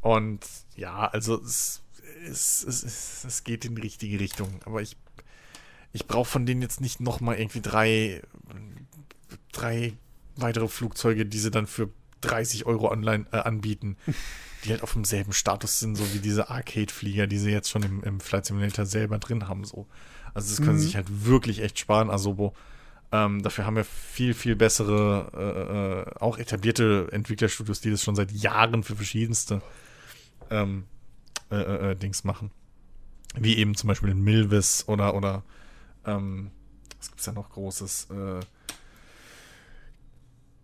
und ja, also es, es, es, es, geht in die richtige Richtung. Aber ich, ich brauche von denen jetzt nicht nochmal irgendwie drei drei weitere Flugzeuge, die sie dann für 30 Euro online äh, anbieten, die halt auf demselben Status sind, so wie diese Arcade-Flieger, die sie jetzt schon im, im Flight Simulator selber drin haben. So. Also das können mhm. sie sich halt wirklich echt sparen, Asobo. Ähm, dafür haben wir viel, viel bessere, äh, äh, auch etablierte Entwicklerstudios, die das schon seit Jahren für verschiedenste ähm, äh, äh, äh Dings machen. Wie eben zum Beispiel in Milvis oder, oder ähm, was gibt's da noch Großes? Äh,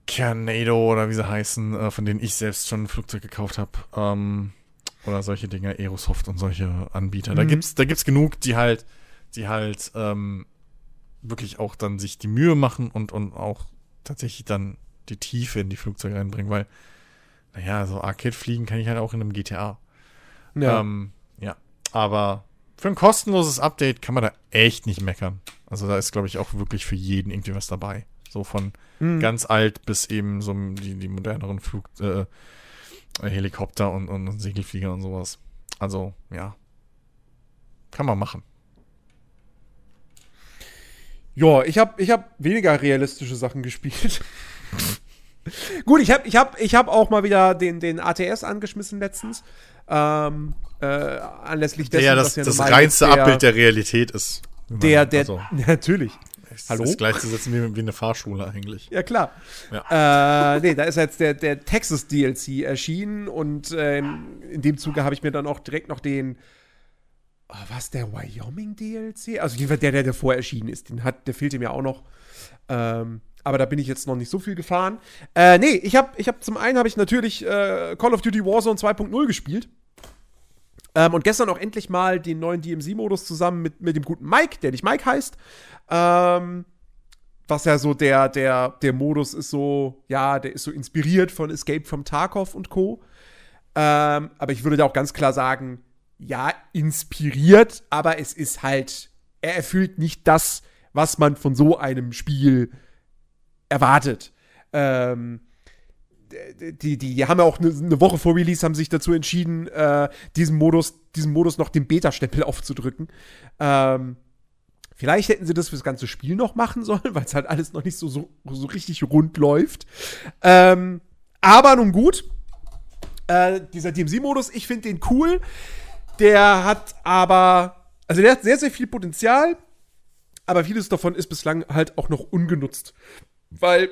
Kernado oder wie sie heißen, äh, von denen ich selbst schon ein Flugzeug gekauft habe. Ähm, oder solche Dinger, Aerosoft und solche Anbieter. Mhm. Da gibt's, da gibt's genug, die halt, die halt ähm, wirklich auch dann sich die Mühe machen und, und auch tatsächlich dann die Tiefe in die Flugzeuge reinbringen, weil, naja, so Arcade-Fliegen kann ich halt auch in einem GTA. Ja. Ähm, ja. Aber für ein kostenloses Update kann man da echt nicht meckern. Also da ist, glaube ich, auch wirklich für jeden irgendwie was dabei. So von mhm. ganz alt bis eben so die, die moderneren Flug, äh, Helikopter und, und Segelflieger und sowas. Also, ja. Kann man machen. Ja, ich habe ich hab weniger realistische Sachen gespielt. Gut, ich habe ich hab, ich hab auch mal wieder den, den ATS angeschmissen letztens. Ähm, äh, anlässlich dessen, ja, das, ja das reinste der, Abbild der Realität ist. Der, der, also. natürlich. Das Hallo? ist gleichzusetzen wie, wie eine Fahrschule eigentlich. Ja, klar. Ja. Äh, nee, da ist jetzt der, der Texas DLC erschienen und äh, in dem Zuge habe ich mir dann auch direkt noch den. Oh, was, der Wyoming DLC? Also jedenfalls der, der davor erschienen ist. Den hat, der fehlte mir auch noch. Ähm, aber da bin ich jetzt noch nicht so viel gefahren. Äh, nee, ich habe ich hab, zum einen habe ich natürlich äh, Call of Duty Warzone 2.0 gespielt. Ähm, und gestern auch endlich mal den neuen DMC-Modus zusammen mit, mit dem guten Mike, der nicht Mike heißt. Ähm, was ja so der, der, der Modus ist so, ja, der ist so inspiriert von Escape from Tarkov und Co. Ähm, aber ich würde da auch ganz klar sagen, ja, inspiriert, aber es ist halt, er erfüllt nicht das, was man von so einem Spiel erwartet. Ähm, die, die, die haben ja auch eine, eine Woche vor Release haben sich dazu entschieden, äh, diesen Modus, diesen Modus noch den Beta-Stempel aufzudrücken. Ähm, vielleicht hätten sie das fürs ganze Spiel noch machen sollen, weil es halt alles noch nicht so, so, so richtig rund läuft. Ähm, aber nun gut. Äh, dieser DMC-Modus, ich finde den cool. Der hat aber, also der hat sehr, sehr viel Potenzial, aber vieles davon ist bislang halt auch noch ungenutzt. Weil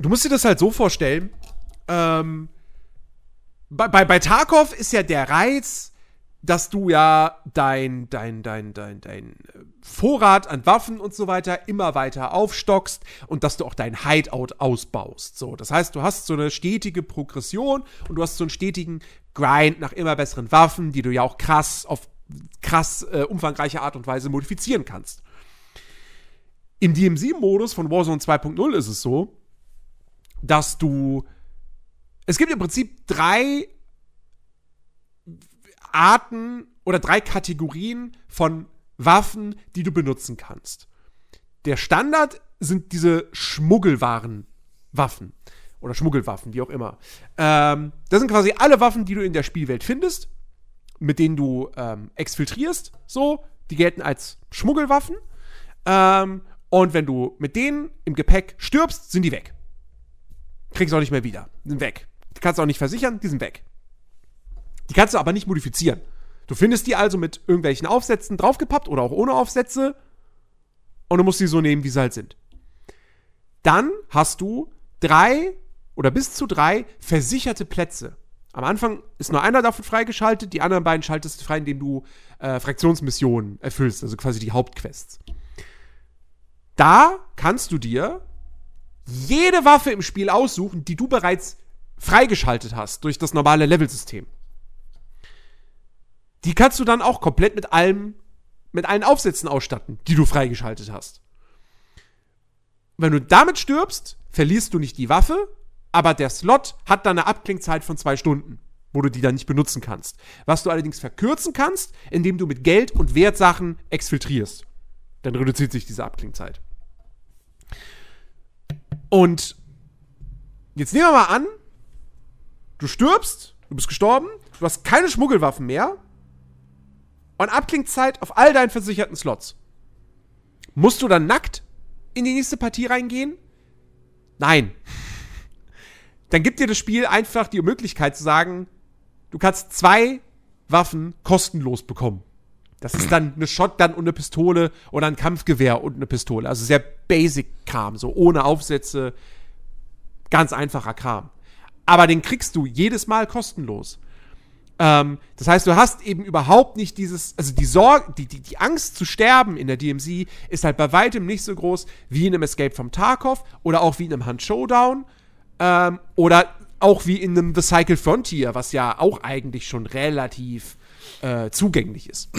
du musst dir das halt so vorstellen, ähm, bei, bei, bei Tarkov ist ja der Reiz, dass du ja dein, dein, dein, dein, dein Vorrat an Waffen und so weiter immer weiter aufstockst und dass du auch dein Hideout ausbaust. So, das heißt, du hast so eine stetige Progression und du hast so einen stetigen Grind nach immer besseren Waffen, die du ja auch krass auf krass äh, umfangreiche Art und Weise modifizieren kannst. Im DMC-Modus von Warzone 2.0 ist es so, dass du. Es gibt im Prinzip drei Arten oder drei Kategorien von Waffen, die du benutzen kannst. Der Standard sind diese Schmuggelwaren-Waffen. Oder Schmuggelwaffen, wie auch immer. Ähm, das sind quasi alle Waffen, die du in der Spielwelt findest, mit denen du ähm, exfiltrierst. So, die gelten als Schmuggelwaffen. Ähm, und wenn du mit denen im Gepäck stirbst, sind die weg. Kriegst du auch nicht mehr wieder. Sind weg. Die kannst du auch nicht versichern, die sind weg. Die kannst du aber nicht modifizieren. Du findest die also mit irgendwelchen Aufsätzen draufgepappt oder auch ohne Aufsätze und du musst die so nehmen, wie sie halt sind. Dann hast du drei oder bis zu drei versicherte Plätze. Am Anfang ist nur einer davon freigeschaltet, die anderen beiden schaltest du frei, indem du äh, Fraktionsmissionen erfüllst, also quasi die Hauptquests. Da kannst du dir jede Waffe im Spiel aussuchen, die du bereits freigeschaltet hast durch das normale Levelsystem. Die kannst du dann auch komplett mit allem, mit allen Aufsätzen ausstatten, die du freigeschaltet hast. Wenn du damit stirbst, verlierst du nicht die Waffe, aber der Slot hat dann eine Abklingzeit von zwei Stunden, wo du die dann nicht benutzen kannst. Was du allerdings verkürzen kannst, indem du mit Geld und Wertsachen exfiltrierst. Dann reduziert sich diese Abklingzeit. Und jetzt nehmen wir mal an, du stirbst, du bist gestorben, du hast keine Schmuggelwaffen mehr und Abklingzeit auf all deinen versicherten Slots. Musst du dann nackt in die nächste Partie reingehen? Nein. Dann gibt dir das Spiel einfach die Möglichkeit zu sagen, du kannst zwei Waffen kostenlos bekommen. Das ist dann eine Shotgun und eine Pistole oder ein Kampfgewehr und eine Pistole. Also sehr basic Kram, so ohne Aufsätze. Ganz einfacher Kram. Aber den kriegst du jedes Mal kostenlos. Ähm, das heißt, du hast eben überhaupt nicht dieses, also die Sorge, die, die, die Angst zu sterben in der DMC ist halt bei weitem nicht so groß wie in einem Escape from Tarkov oder auch wie in einem Hunt Showdown ähm, oder auch wie in einem The Cycle Frontier, was ja auch eigentlich schon relativ äh, zugänglich ist.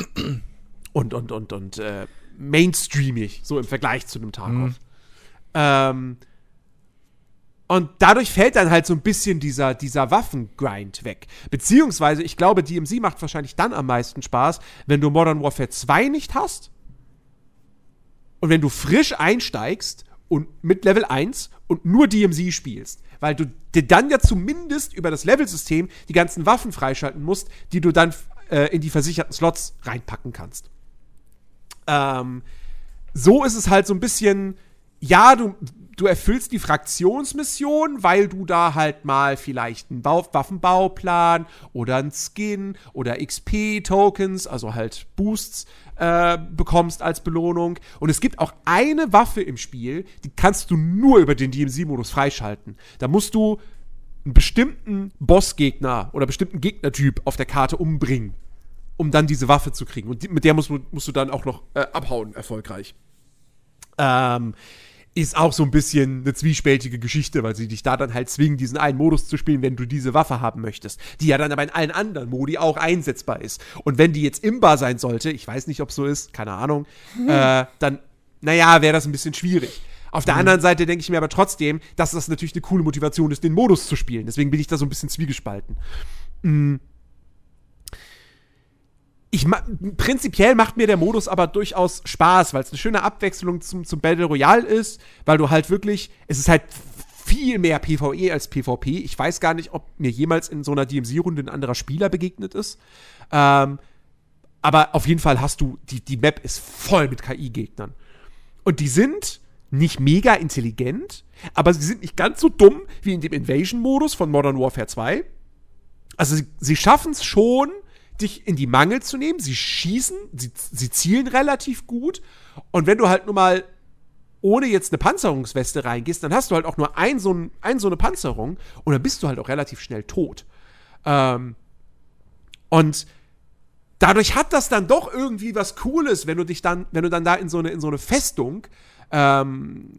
Und, und, und, und äh, mainstreamig, so im Vergleich zu einem Tarkov. Mhm. Ähm, und dadurch fällt dann halt so ein bisschen dieser, dieser Waffengrind weg. Beziehungsweise, ich glaube, DMC macht wahrscheinlich dann am meisten Spaß, wenn du Modern Warfare 2 nicht hast. Und wenn du frisch einsteigst und mit Level 1 und nur DMC spielst. Weil du dir dann ja zumindest über das Levelsystem die ganzen Waffen freischalten musst, die du dann äh, in die versicherten Slots reinpacken kannst. Ähm, so ist es halt so ein bisschen, ja, du, du erfüllst die Fraktionsmission, weil du da halt mal vielleicht einen Bau Waffenbauplan oder einen Skin oder XP-Tokens, also halt Boosts, äh, bekommst als Belohnung. Und es gibt auch eine Waffe im Spiel, die kannst du nur über den DMC-Modus freischalten. Da musst du einen bestimmten Bossgegner oder bestimmten Gegnertyp auf der Karte umbringen, um dann diese Waffe zu kriegen. Und die, mit der musst, musst, du dann auch noch äh, abhauen, erfolgreich. Ähm, ist auch so ein bisschen eine zwiespältige Geschichte, weil sie dich da dann halt zwingen, diesen einen Modus zu spielen, wenn du diese Waffe haben möchtest, die ja dann aber in allen anderen Modi auch einsetzbar ist. Und wenn die jetzt imbar sein sollte, ich weiß nicht, ob so ist, keine Ahnung, mhm. äh, dann, naja, wäre das ein bisschen schwierig. Auf der mhm. anderen Seite denke ich mir aber trotzdem, dass das natürlich eine coole Motivation ist, den Modus zu spielen. Deswegen bin ich da so ein bisschen zwiegespalten. Mhm. ich prinzipiell macht mir der Modus aber durchaus Spaß, weil es eine schöne Abwechslung zum, zum Battle Royale ist, weil du halt wirklich, es ist halt viel mehr PvE als PvP. Ich weiß gar nicht, ob mir jemals in so einer DMC-Runde ein anderer Spieler begegnet ist. Ähm, aber auf jeden Fall hast du, die, die Map ist voll mit KI-Gegnern. Und die sind nicht mega intelligent, aber sie sind nicht ganz so dumm wie in dem Invasion-Modus von Modern Warfare 2. Also sie, sie schaffen es schon, dich in die Mangel zu nehmen. Sie schießen, sie, sie zielen relativ gut. Und wenn du halt nur mal ohne jetzt eine Panzerungsweste reingehst, dann hast du halt auch nur ein so, ein, so eine Panzerung und dann bist du halt auch relativ schnell tot. Ähm, und dadurch hat das dann doch irgendwie was Cooles, wenn du dich dann, wenn du dann da in so eine, in so eine Festung ähm,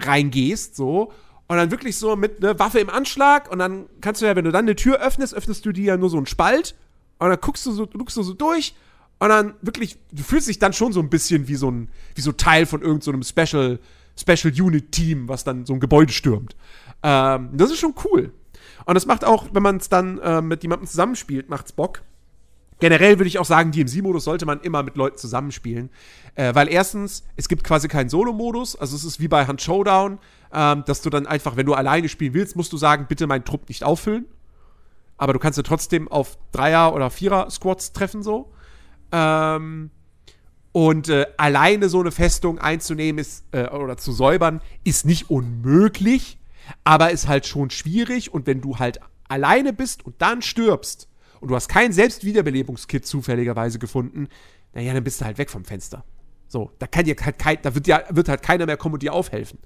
reingehst, so. Und dann wirklich so mit einer Waffe im Anschlag und dann kannst du ja, wenn du dann eine Tür öffnest, öffnest du dir ja nur so einen Spalt und dann guckst du so, guckst du so durch und dann wirklich, du fühlst dich dann schon so ein bisschen wie so ein, wie so Teil von irgendeinem so Special, Special Unit Team, was dann so ein Gebäude stürmt. Ähm, das ist schon cool. Und das macht auch, wenn man es dann äh, mit jemandem zusammenspielt, macht's Bock. Generell würde ich auch sagen, DMC-Modus sollte man immer mit Leuten zusammenspielen. Äh, weil erstens, es gibt quasi keinen Solo-Modus. Also es ist wie bei Hunt Showdown, ähm, dass du dann einfach, wenn du alleine spielen willst, musst du sagen, bitte meinen Trupp nicht auffüllen. Aber du kannst ja trotzdem auf Dreier- oder Vierer-Squads treffen, so. Ähm, und äh, alleine so eine Festung einzunehmen ist, äh, oder zu säubern, ist nicht unmöglich, aber ist halt schon schwierig. Und wenn du halt alleine bist und dann stirbst und du hast kein Selbstwiederbelebungskit zufälligerweise gefunden, naja, dann bist du halt weg vom Fenster. So, da kann dir halt kein, da wird, ja, wird halt keiner mehr kommen und dir aufhelfen.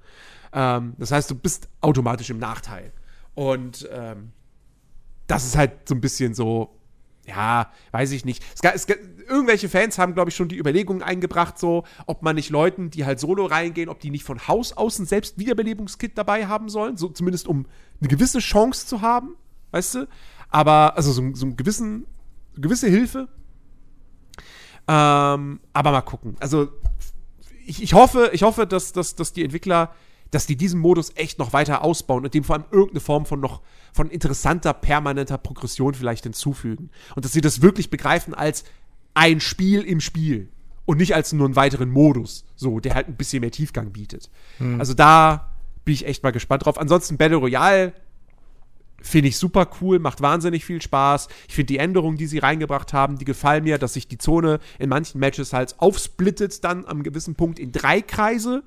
Ähm, das heißt, du bist automatisch im Nachteil. Und ähm, das ist halt so ein bisschen so, ja, weiß ich nicht. Es, es, irgendwelche Fans haben, glaube ich, schon die Überlegungen eingebracht, so, ob man nicht Leuten, die halt solo reingehen, ob die nicht von Haus aus ein Selbstwiederbelebungskit dabei haben sollen, so zumindest um eine gewisse Chance zu haben, weißt du? Aber, also so, so einen gewissen, gewisse Hilfe. Ähm, aber mal gucken. Also, ich, ich hoffe, ich hoffe, dass, dass, dass die Entwickler dass die diesen Modus echt noch weiter ausbauen und dem vor allem irgendeine Form von noch von interessanter, permanenter Progression vielleicht hinzufügen. Und dass sie das wirklich begreifen als ein Spiel im Spiel und nicht als nur einen weiteren Modus, so, der halt ein bisschen mehr Tiefgang bietet. Hm. Also da bin ich echt mal gespannt drauf. Ansonsten Battle Royale finde ich super cool, macht wahnsinnig viel Spaß. Ich finde die Änderungen, die sie reingebracht haben, die gefallen mir, dass sich die Zone in manchen Matches halt aufsplittet dann am gewissen Punkt in drei Kreise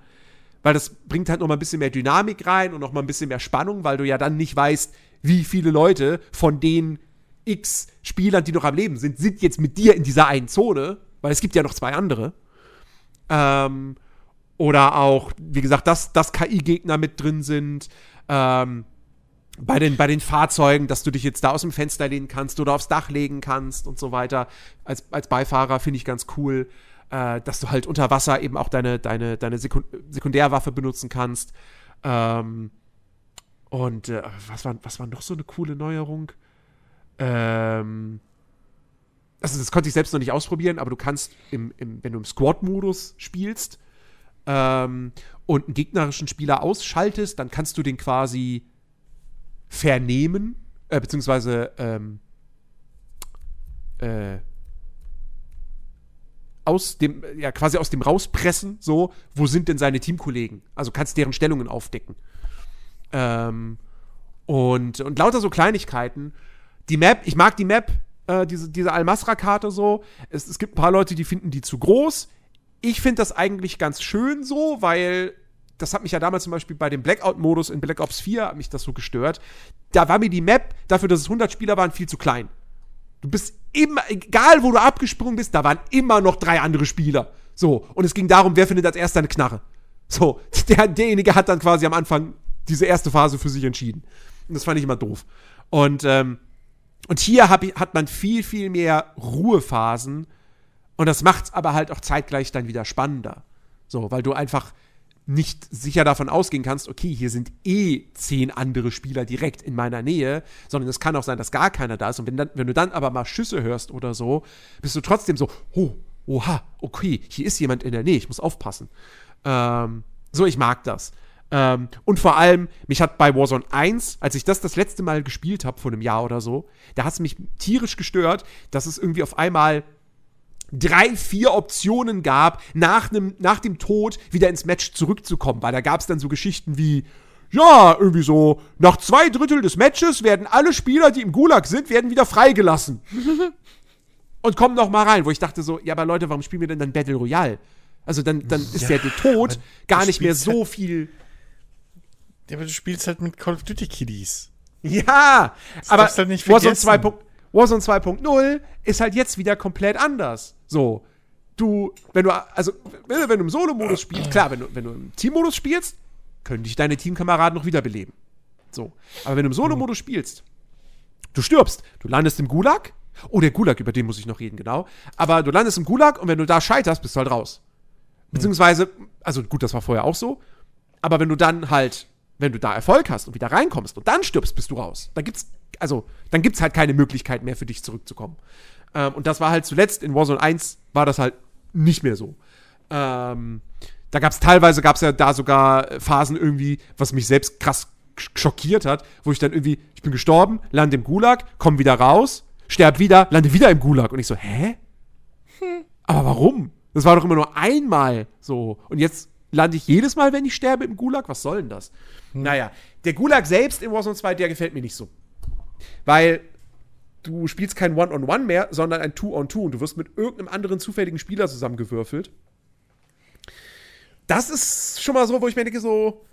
weil das bringt halt noch mal ein bisschen mehr Dynamik rein und noch mal ein bisschen mehr Spannung, weil du ja dann nicht weißt, wie viele Leute von den X Spielern, die noch am Leben sind, sind jetzt mit dir in dieser einen Zone, weil es gibt ja noch zwei andere. Ähm, oder auch, wie gesagt, dass, dass KI-Gegner mit drin sind. Ähm, bei den, bei den Fahrzeugen, dass du dich jetzt da aus dem Fenster lehnen kannst oder aufs Dach legen kannst und so weiter. Als, als Beifahrer finde ich ganz cool äh, dass du halt unter Wasser eben auch deine, deine, deine Sekund Sekundärwaffe benutzen kannst. Ähm, und äh, was, war, was war noch so eine coole Neuerung? Ähm, also das konnte ich selbst noch nicht ausprobieren, aber du kannst, im, im, wenn du im Squad-Modus spielst ähm, und einen gegnerischen Spieler ausschaltest, dann kannst du den quasi vernehmen, äh, beziehungsweise ähm, äh, aus dem, ja, quasi aus dem rauspressen, so, wo sind denn seine Teamkollegen? Also kannst deren Stellungen aufdecken. Ähm, und, und lauter so Kleinigkeiten. Die Map, ich mag die Map, äh, diese, diese Al-Masra-Karte so. Es, es gibt ein paar Leute, die finden die zu groß. Ich finde das eigentlich ganz schön so, weil das hat mich ja damals zum Beispiel bei dem Blackout-Modus in Black Ops 4 hat mich das so gestört. Da war mir die Map, dafür, dass es 100 Spieler waren, viel zu klein. Du bist immer, egal wo du abgesprungen bist, da waren immer noch drei andere Spieler. So, und es ging darum, wer findet als erster eine Knarre. So, der, derjenige hat dann quasi am Anfang diese erste Phase für sich entschieden. Und das fand ich immer doof. Und, ähm, und hier hab, hat man viel, viel mehr Ruhephasen. Und das macht es aber halt auch zeitgleich dann wieder spannender. So, weil du einfach nicht sicher davon ausgehen kannst, okay, hier sind eh zehn andere Spieler direkt in meiner Nähe, sondern es kann auch sein, dass gar keiner da ist. Und wenn, dann, wenn du dann aber mal Schüsse hörst oder so, bist du trotzdem so, oh, oha, okay, hier ist jemand in der Nähe, ich muss aufpassen. Ähm, so, ich mag das. Ähm, und vor allem, mich hat bei Warzone 1, als ich das das letzte Mal gespielt habe, vor einem Jahr oder so, da hat es mich tierisch gestört, dass es irgendwie auf einmal drei, vier Optionen gab, nach, nem, nach dem Tod wieder ins Match zurückzukommen. Weil da gab es dann so Geschichten wie, ja, irgendwie so, nach zwei Drittel des Matches werden alle Spieler, die im Gulag sind, werden wieder freigelassen. und kommen noch mal rein, wo ich dachte so, ja, aber Leute, warum spielen wir denn dann Battle Royale? Also dann, dann ist ja, der Tod gar nicht mehr so halt, viel. Ja, aber du spielst halt mit Call of Duty Kiddies. Ja, das aber halt nicht Warzone 2.0 Warzone 2.0 ist halt jetzt wieder komplett anders. So, du, wenn du, also, wenn du im Solo-Modus spielst, klar, wenn du, wenn du im Team-Modus spielst, können dich deine Teamkameraden noch wiederbeleben. So. Aber wenn du im Solo-Modus spielst, du stirbst, du landest im Gulag. Oh, der Gulag, über den muss ich noch reden, genau. Aber du landest im Gulag und wenn du da scheiterst, bist du halt raus. Beziehungsweise, also gut, das war vorher auch so. Aber wenn du dann halt, wenn du da Erfolg hast und wieder reinkommst und dann stirbst, bist du raus. Da gibt's, also, dann gibt's halt keine Möglichkeit mehr für dich zurückzukommen. Ähm, und das war halt zuletzt in Warzone 1 war das halt nicht mehr so. Ähm, da gab es teilweise, gab es ja da sogar Phasen irgendwie, was mich selbst krass schockiert hat, wo ich dann irgendwie, ich bin gestorben, lande im Gulag, komm wieder raus, sterb wieder, lande wieder im Gulag. Und ich so, hä? Hm. Aber warum? Das war doch immer nur einmal so. Und jetzt lande ich jedes Mal, wenn ich sterbe, im Gulag? Was soll denn das? Hm. Naja, der Gulag selbst in Warzone 2, der gefällt mir nicht so. Weil du spielst kein One-on-One -on -One mehr, sondern ein Two-on-Two. -Two und du wirst mit irgendeinem anderen zufälligen Spieler zusammengewürfelt das ist schon mal so, wo ich mir denke, so,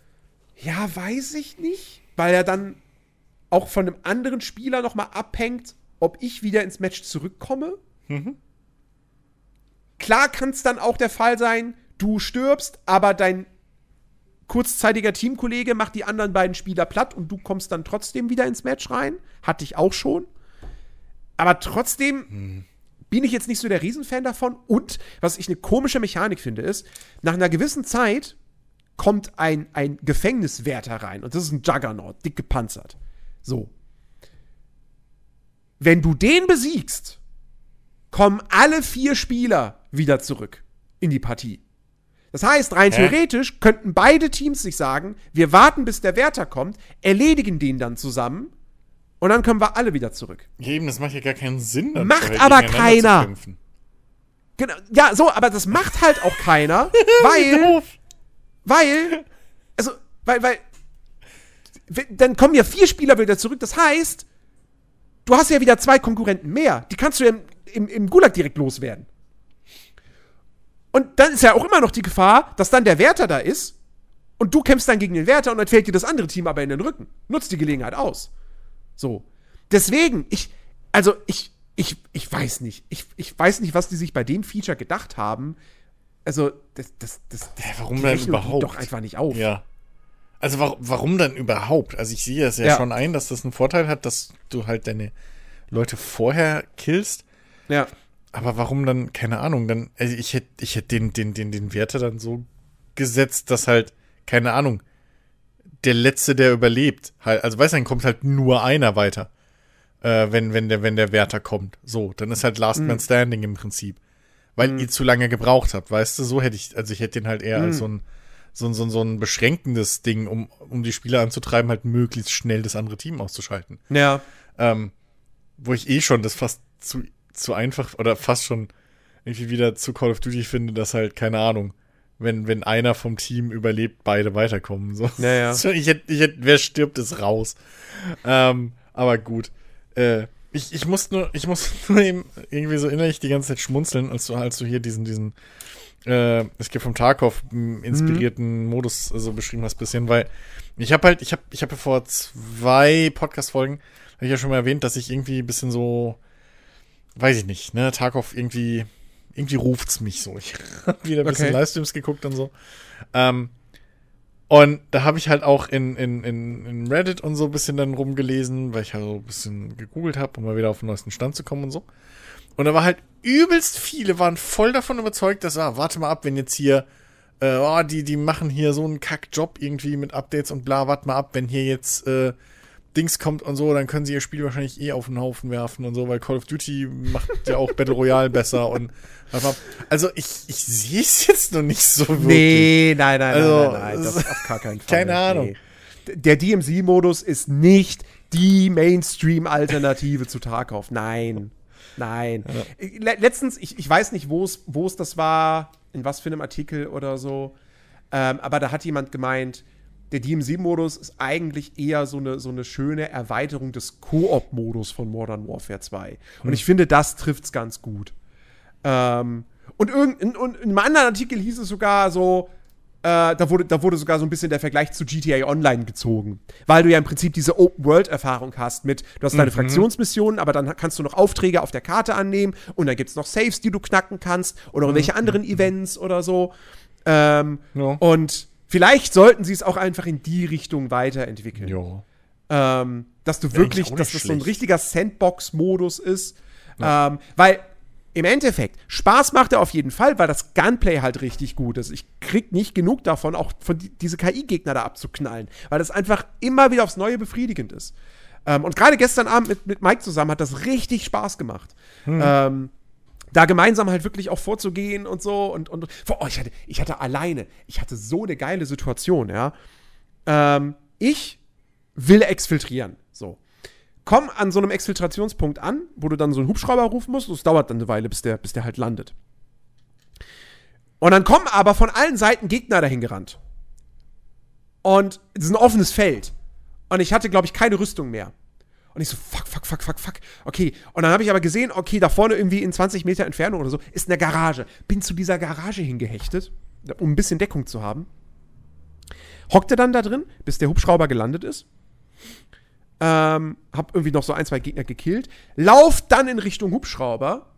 ja, weiß ich nicht, weil er dann auch von einem anderen Spieler noch mal abhängt, ob ich wieder ins Match zurückkomme. Mhm. Klar kann es dann auch der Fall sein, du stirbst, aber dein kurzzeitiger Teamkollege macht die anderen beiden Spieler platt und du kommst dann trotzdem wieder ins Match rein. Hatte ich auch schon. Aber trotzdem, mhm bin ich jetzt nicht so der Riesenfan davon. Und was ich eine komische Mechanik finde, ist, nach einer gewissen Zeit kommt ein, ein Gefängniswärter rein. Und das ist ein Juggernaut, dick gepanzert. So. Wenn du den besiegst, kommen alle vier Spieler wieder zurück in die Partie. Das heißt, rein Hä? theoretisch könnten beide Teams sich sagen, wir warten, bis der Wärter kommt, erledigen den dann zusammen und dann kommen wir alle wieder zurück. Eben, das macht ja gar keinen Sinn. Macht aber keiner. Genau, ja, so, aber das macht halt auch keiner, weil, weil, also, weil, weil, dann kommen ja vier Spieler wieder zurück. Das heißt, du hast ja wieder zwei Konkurrenten mehr. Die kannst du ja im, im, im Gulag direkt loswerden. Und dann ist ja auch immer noch die Gefahr, dass dann der Wärter da ist und du kämpfst dann gegen den Wärter und dann fällt dir das andere Team aber in den Rücken. Nutzt die Gelegenheit aus. So. Deswegen, ich, also ich, ich, ich weiß nicht. Ich, ich weiß nicht, was die sich bei dem Feature gedacht haben. Also, das, das, das, das warum denn überhaupt? doch einfach nicht auf. Ja. Also warum, warum dann überhaupt? Also ich sehe es ja, ja, schon ein, dass das einen Vorteil hat, dass du halt deine Leute vorher killst. Ja. Aber warum dann, keine Ahnung, dann, also ich hätte, ich hätte den, den, den, den Werte dann so gesetzt, dass halt, keine Ahnung, der Letzte, der überlebt, halt, also weißt du, dann kommt halt nur einer weiter. Äh, wenn, wenn der, wenn der Wärter kommt. So, dann ist halt Last mhm. Man Standing im Prinzip. Weil mhm. ihr zu lange gebraucht habt, weißt du, so hätte ich, also ich hätte den halt eher mhm. als so ein, so ein, so ein, so ein beschränkendes Ding, um, um die Spieler anzutreiben, halt möglichst schnell das andere Team auszuschalten. Ja. Ähm, wo ich eh schon das fast zu, zu einfach oder fast schon irgendwie wieder zu Call of Duty finde, dass halt, keine Ahnung, wenn, wenn einer vom Team überlebt, beide weiterkommen. So. Ja, ja. Ich hätte, ich hätte, wer stirbt, ist raus. Ähm, aber gut. Äh, ich, ich muss nur, ich muss nur eben irgendwie so innerlich die ganze Zeit schmunzeln, als du, als du hier diesen, diesen, äh, es gibt vom Tarkov inspirierten mhm. Modus so also beschrieben hast, bisschen, weil ich habe halt, ich habe, ich habe vor zwei Podcast-Folgen, habe ich ja schon mal erwähnt, dass ich irgendwie ein bisschen so, weiß ich nicht, ne, Tarkov irgendwie irgendwie ruft's mich so. Ich habe wieder ein bisschen okay. Livestreams geguckt und so. Ähm, und da habe ich halt auch in, in, in, in Reddit und so ein bisschen dann rumgelesen, weil ich halt so ein bisschen gegoogelt habe, um mal wieder auf den neuesten Stand zu kommen und so. Und da war halt übelst viele, waren voll davon überzeugt, dass, ah, warte mal ab, wenn jetzt hier, äh, oh, die, die machen hier so einen Kackjob irgendwie mit Updates und bla, warte mal ab, wenn hier jetzt äh, Dings kommt und so, dann können sie ihr Spiel wahrscheinlich eh auf den Haufen werfen und so, weil Call of Duty macht ja auch Battle Royale besser und also ich, ich sehe es jetzt noch nicht so wirklich. Nee, nein, nein, also, nein, nein, nein, das auf gar keinen Fall. Keine Ahnung. Nee. Der DMC-Modus ist nicht die Mainstream-Alternative zu Tarkov. Nein. Nein. Ja. Letztens, ich, ich weiß nicht, wo es das war, in was für einem Artikel oder so, ähm, aber da hat jemand gemeint, der DMC-Modus ist eigentlich eher so eine, so eine schöne Erweiterung des Koop-Modus von Modern Warfare 2. Und hm. ich finde, das trifft es ganz gut. Ähm, und, irgend, in, in einem anderen Artikel hieß es sogar so, äh, da, wurde, da wurde sogar so ein bisschen der Vergleich zu GTA Online gezogen. Weil du ja im Prinzip diese Open-World-Erfahrung hast mit, du hast deine mhm. Fraktionsmissionen, aber dann kannst du noch Aufträge auf der Karte annehmen und dann gibt es noch Saves, die du knacken kannst oder irgendwelche mhm. anderen Events oder so. Ähm, ja. Und vielleicht sollten sie es auch einfach in die Richtung weiterentwickeln. Ja. Ähm, dass du wirklich, dass das so ein richtiger Sandbox-Modus ist. Ja. Ähm, weil im Endeffekt, Spaß macht er auf jeden Fall, weil das Gunplay halt richtig gut ist. Ich krieg nicht genug davon, auch von die, diese KI-Gegner da abzuknallen, weil das einfach immer wieder aufs Neue befriedigend ist. Ähm, und gerade gestern Abend mit, mit Mike zusammen hat das richtig Spaß gemacht. Hm. Ähm, da gemeinsam halt wirklich auch vorzugehen und so und, und oh, ich, hatte, ich hatte alleine, ich hatte so eine geile Situation, ja. Ähm, ich will exfiltrieren, so. Komm an so einem Exfiltrationspunkt an, wo du dann so einen Hubschrauber rufen musst, es dauert dann eine Weile, bis der, bis der halt landet. Und dann kommen aber von allen Seiten Gegner dahin gerannt. Und es ist ein offenes Feld. Und ich hatte, glaube ich, keine Rüstung mehr. Und ich so, fuck, fuck, fuck, fuck, fuck. Okay. Und dann habe ich aber gesehen, okay, da vorne irgendwie in 20 Meter Entfernung oder so ist eine Garage. Bin zu dieser Garage hingehechtet, um ein bisschen Deckung zu haben. Hockte dann da drin, bis der Hubschrauber gelandet ist. Ähm, hab irgendwie noch so ein, zwei Gegner gekillt. Lauf dann in Richtung Hubschrauber.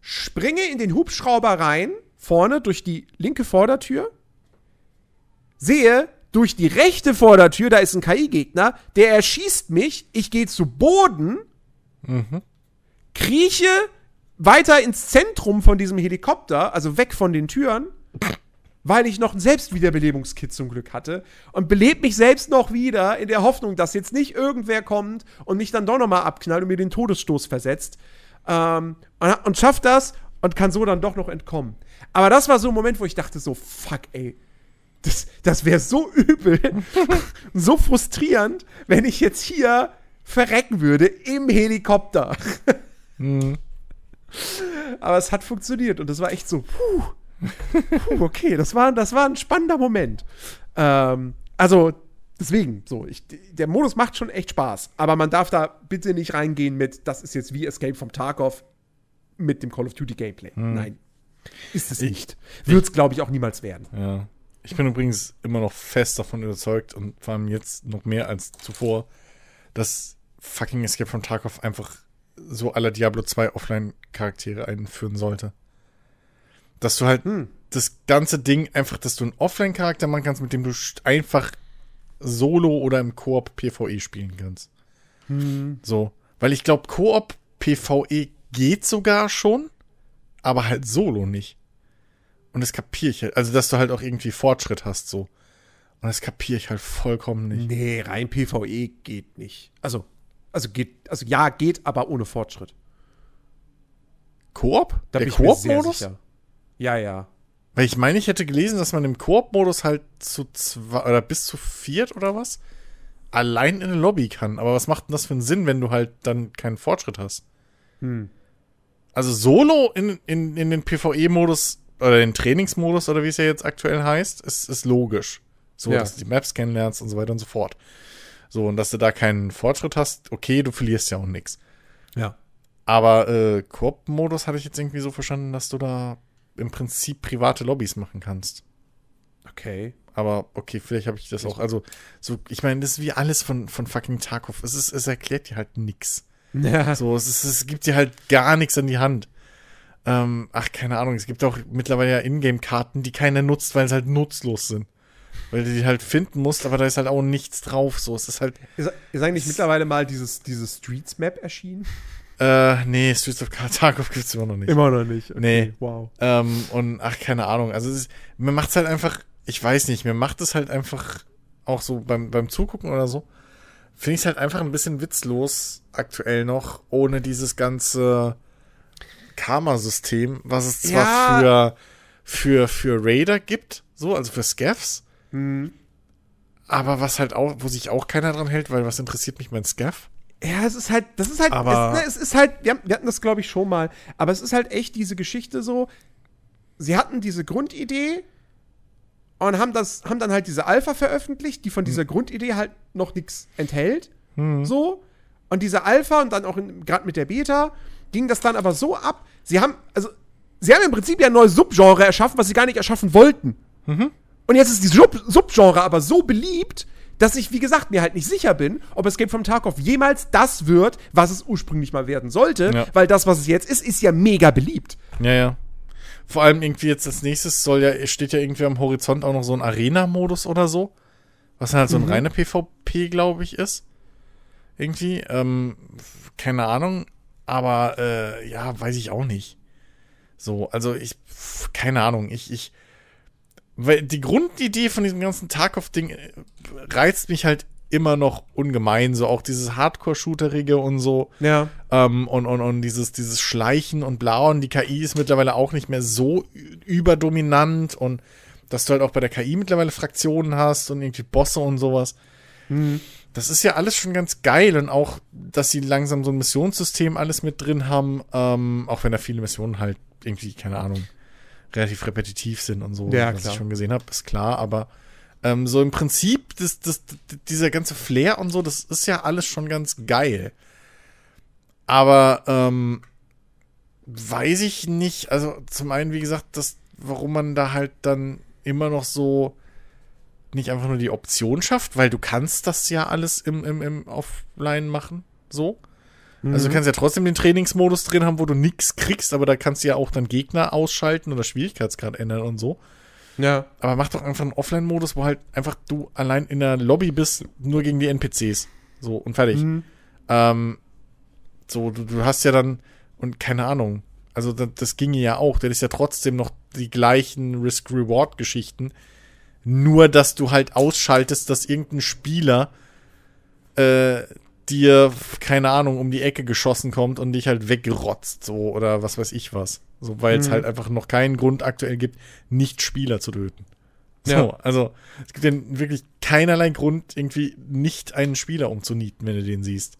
Springe in den Hubschrauber rein, vorne durch die linke Vordertür. Sehe, durch die rechte Vordertür, da ist ein KI-Gegner, der erschießt mich, ich gehe zu Boden, mhm. krieche weiter ins Zentrum von diesem Helikopter, also weg von den Türen, weil ich noch ein Selbstwiederbelebungskit zum Glück hatte und belebe mich selbst noch wieder in der Hoffnung, dass jetzt nicht irgendwer kommt und mich dann doch nochmal abknallt und mir den Todesstoß versetzt. Ähm, und, und schafft das und kann so dann doch noch entkommen. Aber das war so ein Moment, wo ich dachte so, fuck, ey, das, das wäre so übel, so frustrierend, wenn ich jetzt hier verrecken würde im Helikopter. mhm. Aber es hat funktioniert und das war echt so, puh, puh okay, das war, das war ein spannender Moment. Ähm, also, deswegen, so, ich, der Modus macht schon echt Spaß, aber man darf da bitte nicht reingehen mit, das ist jetzt wie Escape from Tarkov mit dem Call of Duty Gameplay. Mhm. Nein. Ist es nicht. Wird es, glaube ich, auch niemals werden. Ja. Ich bin übrigens immer noch fest davon überzeugt und vor allem jetzt noch mehr als zuvor, dass fucking Escape from Tarkov einfach so aller Diablo 2 Offline-Charaktere einführen sollte. Dass du halt hm. das ganze Ding einfach, dass du einen Offline-Charakter machen kannst, mit dem du einfach solo oder im Koop PvE spielen kannst. Hm. So. Weil ich glaube, Koop PvE geht sogar schon, aber halt solo nicht. Und das kapiere ich halt. Also, dass du halt auch irgendwie Fortschritt hast, so. Und das kapiere ich halt vollkommen nicht. Nee, rein PvE geht nicht. Also, also geht, also ja, geht, aber ohne Fortschritt. Koop? Da Der Koop-Modus? Ja, ja. Weil ich meine, ich hätte gelesen, dass man im Koop-Modus halt zu zwei oder bis zu viert oder was allein in eine Lobby kann. Aber was macht denn das für einen Sinn, wenn du halt dann keinen Fortschritt hast? Hm. Also Solo in, in, in den PvE-Modus oder den Trainingsmodus oder wie es ja jetzt aktuell heißt, ist, ist logisch. So, ja. dass du die Maps kennenlernst und so weiter und so fort. So, und dass du da keinen Fortschritt hast, okay, du verlierst ja auch nichts. Ja. Aber äh, Koop-Modus hatte ich jetzt irgendwie so verstanden, dass du da im Prinzip private Lobbys machen kannst. Okay. Aber okay, vielleicht habe ich das auch. Also, so, ich meine, das ist wie alles von, von fucking Tarkov. Es, ist, es erklärt dir halt nix. Ja. So, es, ist, es gibt dir halt gar nichts an die Hand. Ähm, ach, keine Ahnung, es gibt auch mittlerweile ja Ingame-Karten, die keiner nutzt, weil sie halt nutzlos sind. Weil du die halt finden musst, aber da ist halt auch nichts drauf. So, es ist halt. Ist, ist eigentlich mittlerweile mal dieses, dieses Streets-Map erschienen? Äh, nee, Streets of Tarkov gibt's immer noch nicht. Immer noch nicht. Okay, nee. Wow. Ähm, und ach, keine Ahnung. Also, ist, mir macht's halt einfach, ich weiß nicht, mir macht es halt einfach auch so beim, beim Zugucken oder so, finde ich es halt einfach ein bisschen witzlos aktuell noch, ohne dieses ganze Karma-System, was es zwar ja. für, für, für Raider gibt, so, also für Scavs, mhm. aber was halt auch, wo sich auch keiner dran hält, weil was interessiert mich mein Scav? Ja, es ist halt, das ist halt, es, ne, es ist halt, wir, hatten das, glaube ich, schon mal, aber es ist halt echt diese Geschichte so, sie hatten diese Grundidee und haben das, haben dann halt diese Alpha veröffentlicht, die von dieser Hm. Grundidee halt noch nichts enthält. So. Und diese Alpha und dann auch gerade mit der Beta ging das dann aber so ab. Sie haben, also, sie haben im Prinzip ja ein neues Subgenre erschaffen, was sie gar nicht erschaffen wollten. Mhm. Und jetzt ist die Sub Subgenre aber so beliebt, dass ich, wie gesagt, mir halt nicht sicher bin, ob Escape from Tarkov jemals das wird, was es ursprünglich mal werden sollte. Ja. Weil das, was es jetzt ist, ist ja mega beliebt. Ja, ja. Vor allem irgendwie jetzt als nächstes soll ja, steht ja irgendwie am Horizont auch noch so ein Arena-Modus oder so. Was dann halt so ein Mhm. reiner PvP, glaube ich, ist. Irgendwie. Ähm, keine Ahnung. Aber äh, ja, weiß ich auch nicht. So, also ich, keine Ahnung. Ich, ich, weil die Grundidee von diesem ganzen Tarkov-Ding äh, reizt mich halt immer noch ungemein. So auch dieses Hardcore-Shooterige und so. Ja. Ähm, und, und, und dieses, dieses Schleichen und Blau und die KI ist mittlerweile auch nicht mehr so überdominant und dass du halt auch bei der KI mittlerweile Fraktionen hast und irgendwie Bosse und sowas. Das ist ja alles schon ganz geil und auch, dass sie langsam so ein Missionssystem alles mit drin haben, ähm, auch wenn da viele Missionen halt irgendwie, keine Ahnung, relativ repetitiv sind und so, Ja, was klar. ich schon gesehen habe, ist klar, aber ähm, so im Prinzip, das, das, dieser ganze Flair und so, das ist ja alles schon ganz geil. Aber ähm, weiß ich nicht, also zum einen, wie gesagt, das, warum man da halt dann immer noch so nicht einfach nur die Option schafft, weil du kannst das ja alles im, im, im Offline machen, so. Also du kannst ja trotzdem den Trainingsmodus drin haben, wo du nichts kriegst, aber da kannst du ja auch dann Gegner ausschalten oder Schwierigkeitsgrad ändern und so. Ja. Aber mach doch einfach einen Offline-Modus, wo halt einfach du allein in der Lobby bist, nur gegen die NPCs. So, und fertig. Mhm. Ähm, so, du, du hast ja dann, und keine Ahnung, also das, das ginge ja auch, das ist ja trotzdem noch die gleichen Risk-Reward-Geschichten. Nur, dass du halt ausschaltest, dass irgendein Spieler äh, dir, keine Ahnung, um die Ecke geschossen kommt und dich halt weggerotzt, so, oder was weiß ich was. So, weil es Mhm. halt einfach noch keinen Grund aktuell gibt, nicht Spieler zu töten. So, Ja. also es gibt ja wirklich keinerlei Grund, irgendwie nicht einen Spieler umzunieten, wenn du den siehst.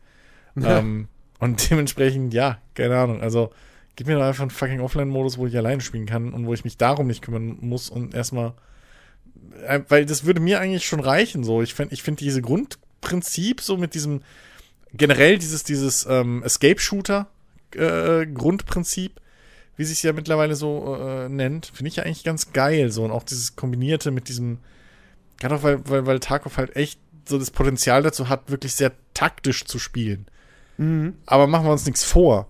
Ja. Ähm, und dementsprechend, ja, keine Ahnung. Also, gib mir doch einfach einen fucking Offline-Modus, wo ich alleine spielen kann und wo ich mich darum nicht kümmern muss und erstmal. Äh, weil das würde mir eigentlich schon reichen, so. Ich finde ich find diese Grundprinzip, so mit diesem, generell dieses, dieses ähm, Escape-Shooter-Grundprinzip, wie sich ja mittlerweile so äh, nennt, finde ich ja eigentlich ganz geil, so. Und auch dieses Kombinierte mit diesem, gerade auch weil, weil, weil Tarkov halt echt so das Potenzial dazu hat, wirklich sehr taktisch zu spielen. Mhm. Aber machen wir uns nichts vor.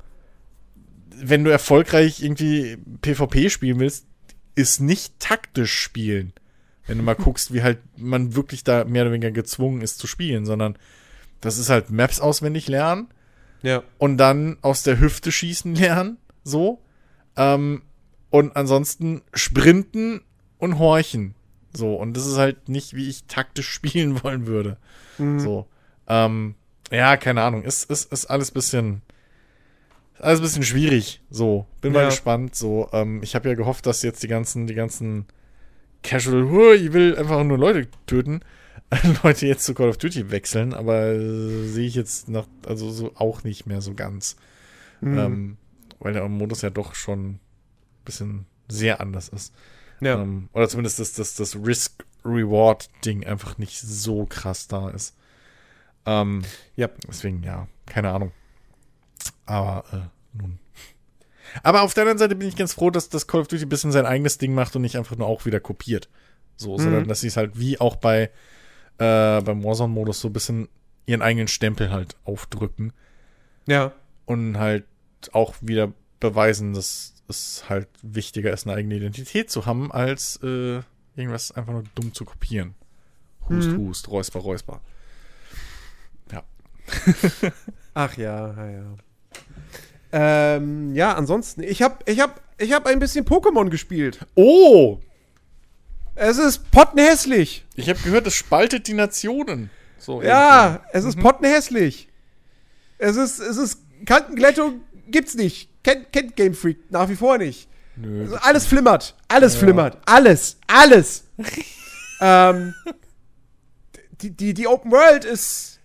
Wenn du erfolgreich irgendwie PvP spielen willst, ist nicht taktisch spielen. Wenn du mal guckst, wie halt man wirklich da mehr oder weniger gezwungen ist zu spielen, sondern das ist halt Maps auswendig lernen Ja. und dann aus der Hüfte schießen lernen, so. Ähm, und ansonsten sprinten und horchen. So, und das ist halt nicht, wie ich taktisch spielen wollen würde. Mhm. So. Ähm, ja, keine Ahnung. Ist, ist, ist alles bisschen. ist Alles bisschen schwierig. So. Bin mal Ja. gespannt. So, ähm, ich habe ja gehofft, dass jetzt die ganzen, die ganzen Casual, "Huh, ich will einfach nur Leute töten, Leute jetzt zu Call of Duty wechseln, aber äh, sehe ich jetzt noch, also so auch nicht mehr so ganz. Mhm. Ähm, weil der Modus ja doch schon ein bisschen sehr anders ist. ja. Ähm, oder zumindest das, das, das Risk-Reward-Ding einfach nicht so krass da ist. Ähm, Ja. Deswegen, ja, keine Ahnung. Aber, äh, nun. Aber auf der anderen Seite bin ich ganz froh, dass das Call of Duty ein bisschen sein eigenes Ding macht und nicht einfach nur auch wieder kopiert. So, Mhm. sondern dass sie es halt wie auch bei äh, beim Warzone-Modus so ein bisschen ihren eigenen Stempel halt aufdrücken ja. und halt auch wieder beweisen, dass es halt wichtiger ist, eine eigene Identität zu haben, als äh, irgendwas einfach nur dumm zu kopieren. Hust, Mhm. hust, räusper, räusper. Ach ja, ja, ja. Ähm, ja, ansonsten, ich hab, ich hab, ich hab ein bisschen Pokémon gespielt. Oh! Es ist pottenhässlich. Ich habe gehört, es spaltet die Nationen. So Ja, es ist pottenhässlich. Es ist, es ist, Kantenglättung gibt's nicht. Kennt, kennt Game Freak nach wie vor nicht. irgendwie. Nö. Also alles flimmert. Alles flimmert. Alles. Alles. ähm, die, die, die Open World ist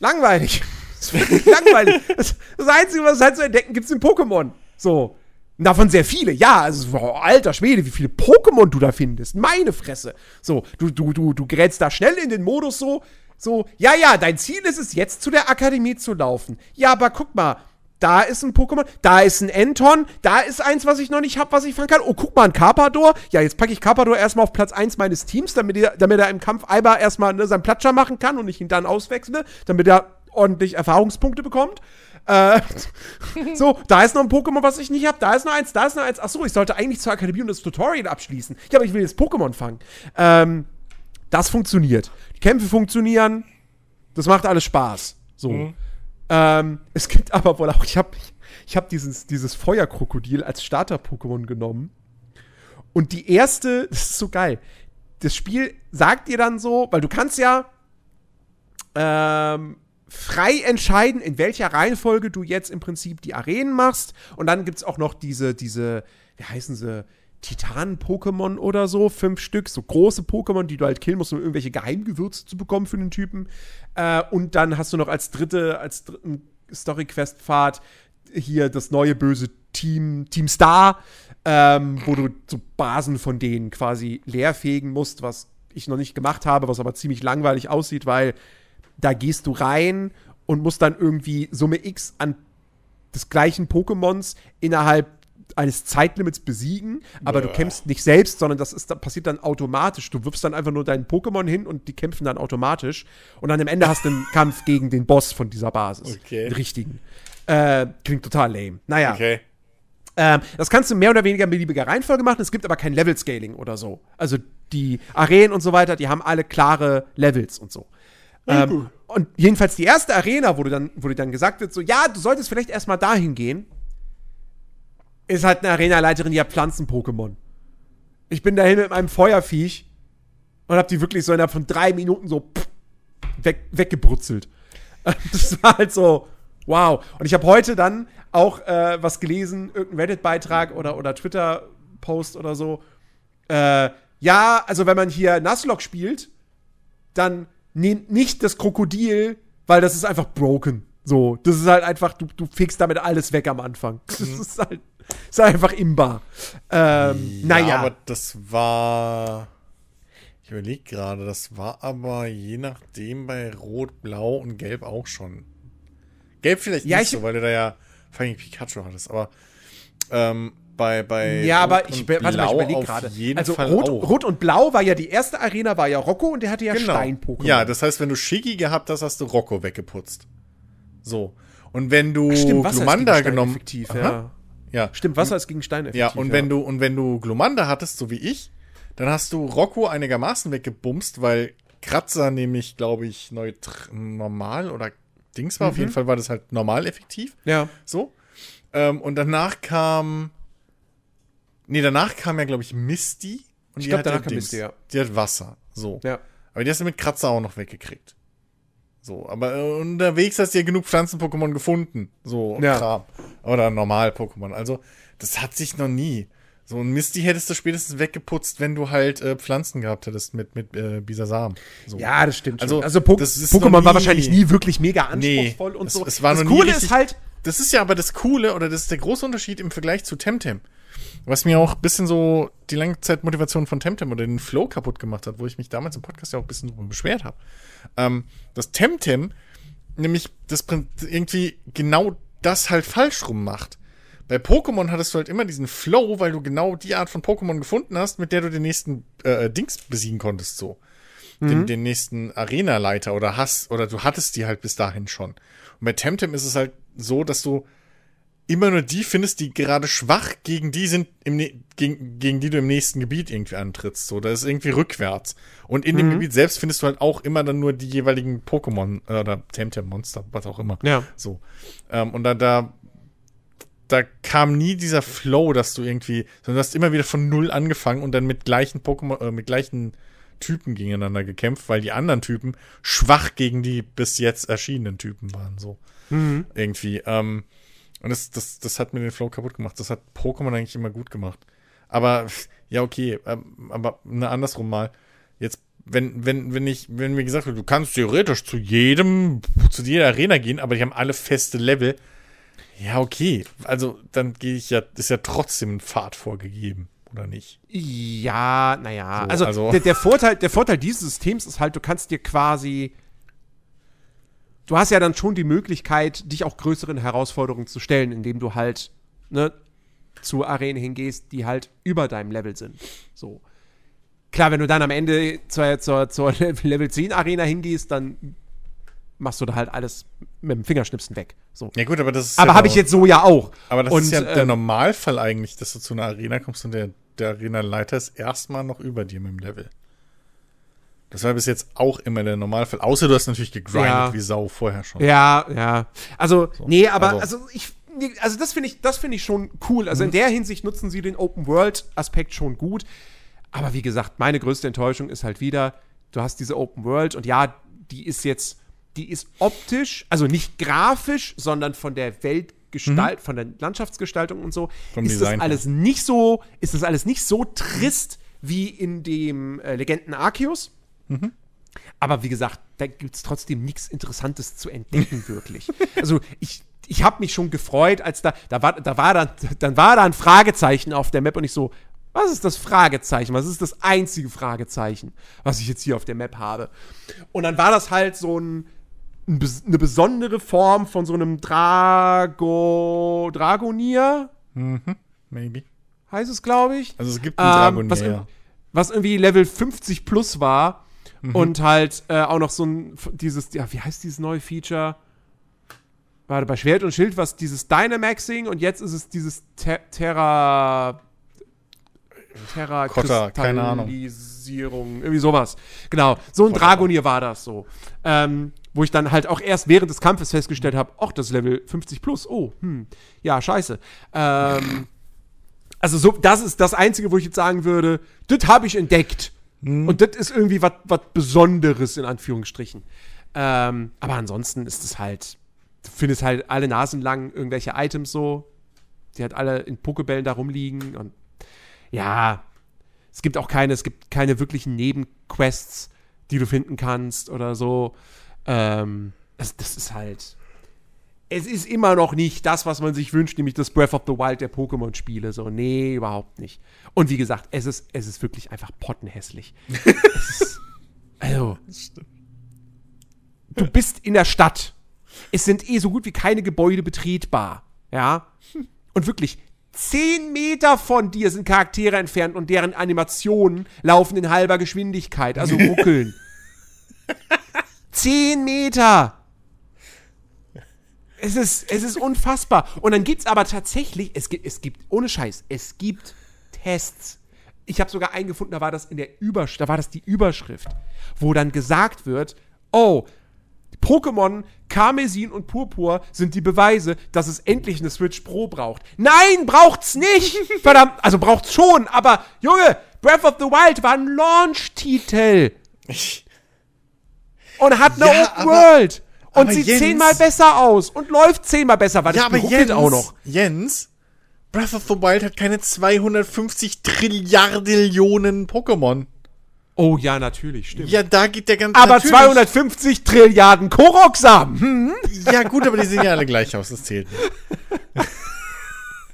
Langweilig. Das ist wirklich langweilig. Das, das Einzige, was es halt zu entdecken gibt, sind Pokémon. So. Davon sehr viele. Ja, also, oh, alter Schwede, wie viele Pokémon du da findest. Meine Fresse. So, du, du, du, du gerätst da schnell in den Modus so, so, ja, ja, dein Ziel ist es jetzt zu der Akademie zu laufen. Ja, aber guck mal, da ist ein Pokémon, da ist ein Enton, da ist eins, was ich noch nicht habe, was ich fangen kann. Oh, guck mal, ein Carpador. Ja, jetzt packe ich Carpador erstmal auf Platz 1 meines Teams, damit er, damit er im Kampf Eiber erstmal ne, seinen Platscher machen kann und ich ihn dann auswechsle, damit er ordentlich Erfahrungspunkte bekommt. Äh, so, da ist noch ein Pokémon, was ich nicht habe. Da ist noch eins, da ist noch eins. Achso, ich sollte eigentlich zur Akademie und das Tutorial abschließen. Ja, aber ich will jetzt Pokémon fangen. Ähm, das funktioniert. Die Kämpfe funktionieren. Das macht alles Spaß. So. Mhm. Ähm, es gibt aber wohl auch, ich habe ich hab dieses, dieses Feuerkrokodil als Starter-Pokémon genommen. Und die erste, das ist so geil. Das Spiel sagt dir dann so, weil du kannst ja ähm, frei entscheiden, in welcher Reihenfolge du jetzt im Prinzip die Arenen machst. Und dann gibt es auch noch diese, diese, wie heißen sie? Titan-Pokémon oder so, fünf Stück, so große Pokémon, die du halt killen musst, um irgendwelche Geheimgewürze zu bekommen für den Typen. Äh, und dann hast du noch als dritte, als dritten Story-Quest-Pfad hier das neue böse Team, Team Star, ähm, wo du so Basen von denen quasi leerfegen musst, was ich noch nicht gemacht habe, was aber ziemlich langweilig aussieht, weil da gehst du rein und musst dann irgendwie Summe X an des gleichen Pokémons innerhalb eines Zeitlimits besiegen, aber ja. du kämpfst nicht selbst, sondern das ist, passiert dann automatisch. Du wirfst dann einfach nur deinen Pokémon hin und die kämpfen dann automatisch. Und dann am Ende hast du einen Kampf gegen den Boss von dieser Basis. Okay. Den richtigen. Äh, klingt total lame. Naja. Okay. Ähm, das kannst du mehr oder weniger in beliebiger Reihenfolge machen. Es gibt aber kein Level-Scaling oder so. Also die Arenen und so weiter, die haben alle klare Levels und so. Ähm, und jedenfalls die erste Arena, wo du dann, wo dir dann gesagt wird, so, ja, du solltest vielleicht erstmal dahin gehen, ist halt eine Arenaleiterin, die hat Pflanzen-Pokémon. Ich bin dahin mit meinem Feuerviech und hab die wirklich so innerhalb von drei Minuten so weg, weggebrutzelt. Das war halt so, wow. Und ich habe heute dann auch äh, was gelesen, irgendein Reddit-Beitrag oder, oder Twitter-Post oder so. Äh, ja, also wenn man hier Nuzlocke spielt, dann nehmt nicht das Krokodil, weil das ist einfach broken. So, das ist halt einfach, du, du fegst damit alles weg am Anfang. Das mhm. ist halt ist einfach imbar. Ähm, ja, naja. aber das war. Ich überlege gerade, das war aber je nachdem bei Rot, Blau und Gelb auch schon. Gelb vielleicht ja, nicht so, weil du da ja vor allem Pikachu hattest, aber ähm, bei, bei Ja, Rot aber ich, warte mal, ich überlege gerade. Also Rot, Rot, und Blau war ja die erste Arena, war ja Rocco und der hatte ja genau. Stein-Pokémon. Ja, das heißt, wenn du Shiggy gehabt hast, hast du Rocco weggeputzt. So. Und wenn du Stimmt, Glumanda genommen. Effektiv, ja. Ja. Stimmt, Wasser ist gegen Stein effektiv. Ja, und wenn du und wenn du Glomanda hattest, so wie ich, dann hast du Rocco einigermaßen weggebumst, weil Kratzer nämlich, glaube ich, normal oder Dings war. Mhm. Auf jeden Fall war das halt normal effektiv. Ja. So. Ähm, und danach kam. Nee, danach kam ja, glaube ich, Misty. Und ich glaube, danach kam Misty, ja. Die hat Wasser. So. Ja. Aber die hast du mit Kratzer auch noch weggekriegt. So, aber äh, unterwegs hast du ja genug Pflanzen-Pokémon gefunden. So, ja. Kram. Oder Normal-Pokémon. Also, das hat sich noch nie. So ein Misty hättest du spätestens weggeputzt, wenn du halt äh, Pflanzen gehabt hättest mit, mit äh, Bisasam. So. Ja, das stimmt. Also, also po Pokémon war wahrscheinlich nie wirklich mega anspruchsvoll nee, und es, so. Es war das Coole richtig, ist halt. Das ist ja aber das Coole, oder das ist der große Unterschied im Vergleich zu Temtem. Was mir auch ein bisschen so die Langzeitmotivation von Temtem oder den Flow kaputt gemacht hat, wo ich mich damals im Podcast ja auch ein bisschen drüber beschwert habe. Ähm, das Temtem nämlich das irgendwie genau das halt falsch rum macht. Bei Pokémon hattest du halt immer diesen Flow, weil du genau die Art von Pokémon gefunden hast, mit der du den nächsten äh, Dings besiegen konntest, so. Mhm. Den, den nächsten Arena-Leiter oder hast, oder du hattest die halt bis dahin schon. Und bei Temtem ist es halt so, dass du immer nur die findest, die gerade schwach gegen die sind, im, gegen, gegen die du im nächsten Gebiet irgendwie antrittst. So, das ist irgendwie rückwärts. Und in mhm. dem Gebiet selbst findest du halt auch immer dann nur die jeweiligen Pokémon äh, oder Temtem-Monster, was auch immer. Ja. So. Ähm, und da, da, da kam nie dieser Flow, dass du irgendwie, sondern du hast immer wieder von Null angefangen und dann mit gleichen Pokémon, äh, mit gleichen Typen gegeneinander gekämpft, weil die anderen Typen schwach gegen die bis jetzt erschienenen Typen waren. So. Mhm. Irgendwie. Ähm, und das, das, das hat mir den Flow kaputt gemacht. Das hat Pokémon eigentlich immer gut gemacht. Aber, ja, okay, ähm, aber ne, andersrum mal. Jetzt wenn, wenn, wenn ich, wenn mir gesagt wird, du kannst theoretisch zu jedem, zu jeder Arena gehen, aber die haben alle feste Level. Ja, okay. Also, dann gehe ich ja, ist ja trotzdem ein Pfad vorgegeben, oder nicht? Ja, naja. So, also, also- Der, der, Vorteil, der Vorteil dieses Systems ist halt, du kannst dir quasi. Du hast ja dann schon die Möglichkeit, dich auch größeren Herausforderungen zu stellen, indem du halt ne, zu Arenen hingehst, die halt über deinem Level sind. So. Klar, wenn du dann am Ende zur, zur, zur Level 10 Arena hingehst, dann machst du da halt alles mit dem Fingerschnipsen weg. So. Ja, gut, aber das ist. Aber ja habe ich jetzt so ja auch. Aber das Und, ist ja der ähm, Normalfall eigentlich, dass du zu einer Arena kommst und der, der Arena-Leiter ist erstmal noch über dir mit dem Level. Das war bis jetzt auch immer der Normalfall. Außer du hast natürlich gegrindet Ja. wie Sau vorher schon. Ja, ja. Also, nee, aber also- also, ich also das finde ich das finde ich schon cool. Also Mhm. in der Hinsicht nutzen sie den Open World Aspekt schon gut. Aber wie gesagt, meine größte Enttäuschung ist halt wieder, du hast diese Open World und ja, die ist jetzt die ist optisch, also nicht grafisch, sondern von der Weltgestalt, von der Landschaftsgestaltung und so, Mhm. Vom ist Design das alles nicht so, ist das alles nicht so trist wie in dem äh, Legenden Arceus. Aber wie gesagt, da gibt es trotzdem nichts Interessantes zu entdecken, wirklich. Also ich, ich habe mich schon gefreut, als da, da war, da war dann, dann war da ein Fragezeichen auf der Map und ich so, was ist das Fragezeichen? Was ist das einzige Fragezeichen, was ich jetzt hier auf der Map habe? Und dann war das halt so ein, eine besondere Form von so einem Drago, Dragonier, Maybe. heißt es, glaube ich. Also es gibt einen Ähm, was, Dragonier. was irgendwie Level 50 plus war Mhm. und halt äh, auch noch so ein dieses ja wie heißt dieses neue Feature warte bei Schwert und Schild was dieses Dynamaxing und jetzt ist es dieses Ter Terra Terra Kotta, keine Ahnung. Irgendwie sowas genau so ein. Dragonier war das so ähm, wo ich dann halt auch erst während des Kampfes festgestellt habe ach das ist Level 50 plus oh hm ja scheiße ähm, also so, das ist das Einzige, wo ich jetzt sagen würde, das habe ich entdeckt. Und das ist irgendwie was Besonderes, in Anführungsstrichen. Ähm, aber ansonsten ist es halt, du findest halt alle Nasen lang irgendwelche Items so, die halt alle in Pokebällen da rumliegen und ja, es gibt auch keine, es gibt keine wirklichen Nebenquests, die du finden kannst oder so. Ähm, das, das ist halt. Es ist immer noch nicht das, was man sich wünscht, nämlich das Breath of the Wild der Pokémon-Spiele. So, nee, überhaupt nicht. Und wie gesagt, es ist, es ist wirklich einfach pottenhässlich. ist, also, du bist in der Stadt. Es sind eh so gut wie keine Gebäude betretbar. Ja. Und wirklich, zehn Meter von dir sind Charaktere entfernt und deren Animationen laufen in halber Geschwindigkeit, also ruckeln. zehn Meter! Es ist, es ist unfassbar. Und dann gibt es aber tatsächlich, es gibt, es gibt, ohne Scheiß, es gibt Tests. Ich habe sogar einen gefunden, da war das in der Überschrift, da war das die Überschrift, wo dann gesagt wird, oh, Pokémon Karmesin und Purpur sind die Beweise, dass es endlich eine Switch Pro braucht. Nein, braucht's nicht! Verdammt, also braucht's schon, aber Junge, Breath of the Wild war ein Launch-Titel und hat eine Ja, Open World und aber sieht Jens- zehnmal besser aus und läuft zehnmal besser, weil Ja, das aber Jens, auch noch. Jens, Breath of the Wild hat keine 250 Trilliardillionen Pokémon. Oh ja, natürlich, stimmt. Ja, da geht der ganze. aber natürlich. 250 Trilliarden Koroksamen. Hm? Ja, gut, aber die sehen ja alle gleich aus, das zählt nicht.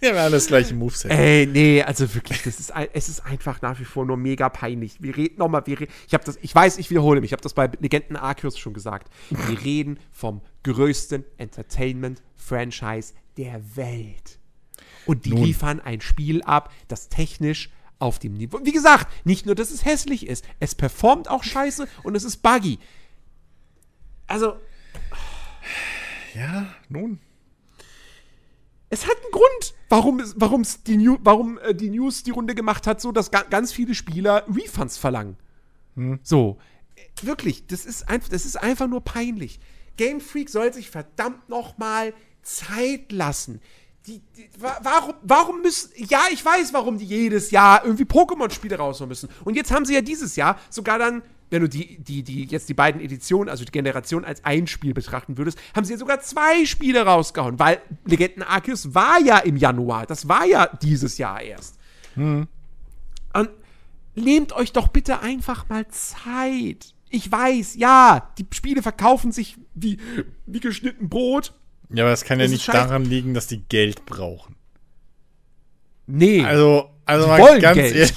Die haben ja alle das gleiche Moveset. Ey, nee, also wirklich, das ist ein, es ist einfach nach wie vor nur mega peinlich. Wir reden nochmal, wir re ich habe das, ich weiß, ich wiederhole mich, ich habe das bei Legenden Arceus schon gesagt. Wir reden vom größten Entertainment-Franchise der Welt. Und die Nun. liefern ein Spiel ab, das technisch auf dem Niveau. Wie gesagt, nicht nur, dass es hässlich ist, es performt auch scheiße und es ist buggy. Also, Ja, nun. Es hat einen Grund, warum warum's die, New, warum äh, die News die Runde gemacht hat, so dass ga, ganz viele Spieler Refunds verlangen. So. Äh, Wirklich, das ist, einfach, das ist einfach nur peinlich. Game Freak soll sich verdammt nochmal Zeit lassen. Die, die, wa- warum, warum müssen, ja, ich weiß, warum die jedes Jahr irgendwie Pokémon-Spiele raushauen müssen. Und jetzt haben sie ja dieses Jahr sogar dann, wenn du die, die, die, jetzt die beiden Editionen, also die Generation als ein Spiel betrachten würdest, haben sie ja sogar zwei Spiele rausgehauen, weil Legenden Arceus war ja im Januar, das war ja dieses Jahr erst. Und nehmt euch doch bitte einfach mal Zeit. Ich weiß, ja, die Spiele verkaufen sich wie, wie geschnitten Brot. Ja, aber es kann das ja nicht daran liegen, dass die Geld brauchen. Nee. Also, also wollen ganz Geld. ehrlich.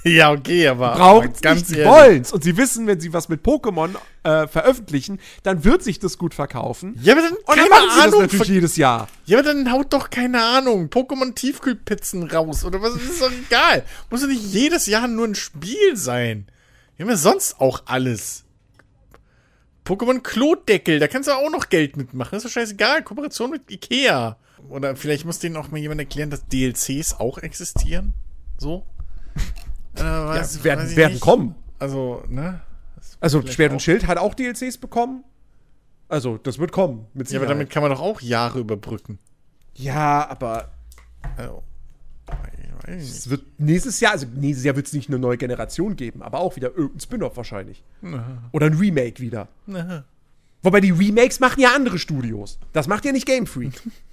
Ja, okay, aber braucht ganz nicht, sie wollen's. Und sie wissen, wenn sie was mit Pokémon äh, veröffentlichen, dann wird sich das gut verkaufen. Ja, aber dann, und dann machen sie Ahnung, das natürlich jedes Jahr. Ja, aber dann haut doch keine Ahnung Pokémon Tiefkühlpizzen raus oder was, ist doch egal. Muss doch nicht jedes Jahr nur ein Spiel sein. Wir haben ja sonst auch alles. Pokémon Klodeckel, da kannst du auch noch Geld mitmachen. Das ist doch scheißegal. Kooperation mit Ikea. Oder vielleicht muss denen auch mal jemand erklären, dass DLCs auch existieren. So. Äh, weiß, ja, werden, werden kommen. Also, ne? Also, Schwert und Schild hat auch DLCs bekommen. Also, das wird kommen. Mit ja, aber damit kann man doch auch Jahre überbrücken. Ja, aber. Also, es wird nächstes Jahr, also nächstes Jahr wird es nicht eine neue Generation geben, aber auch wieder irgendein Spin-off wahrscheinlich. Aha. Oder ein Remake wieder. Aha. Wobei die Remakes machen ja andere Studios. Das macht ja nicht Game Freak.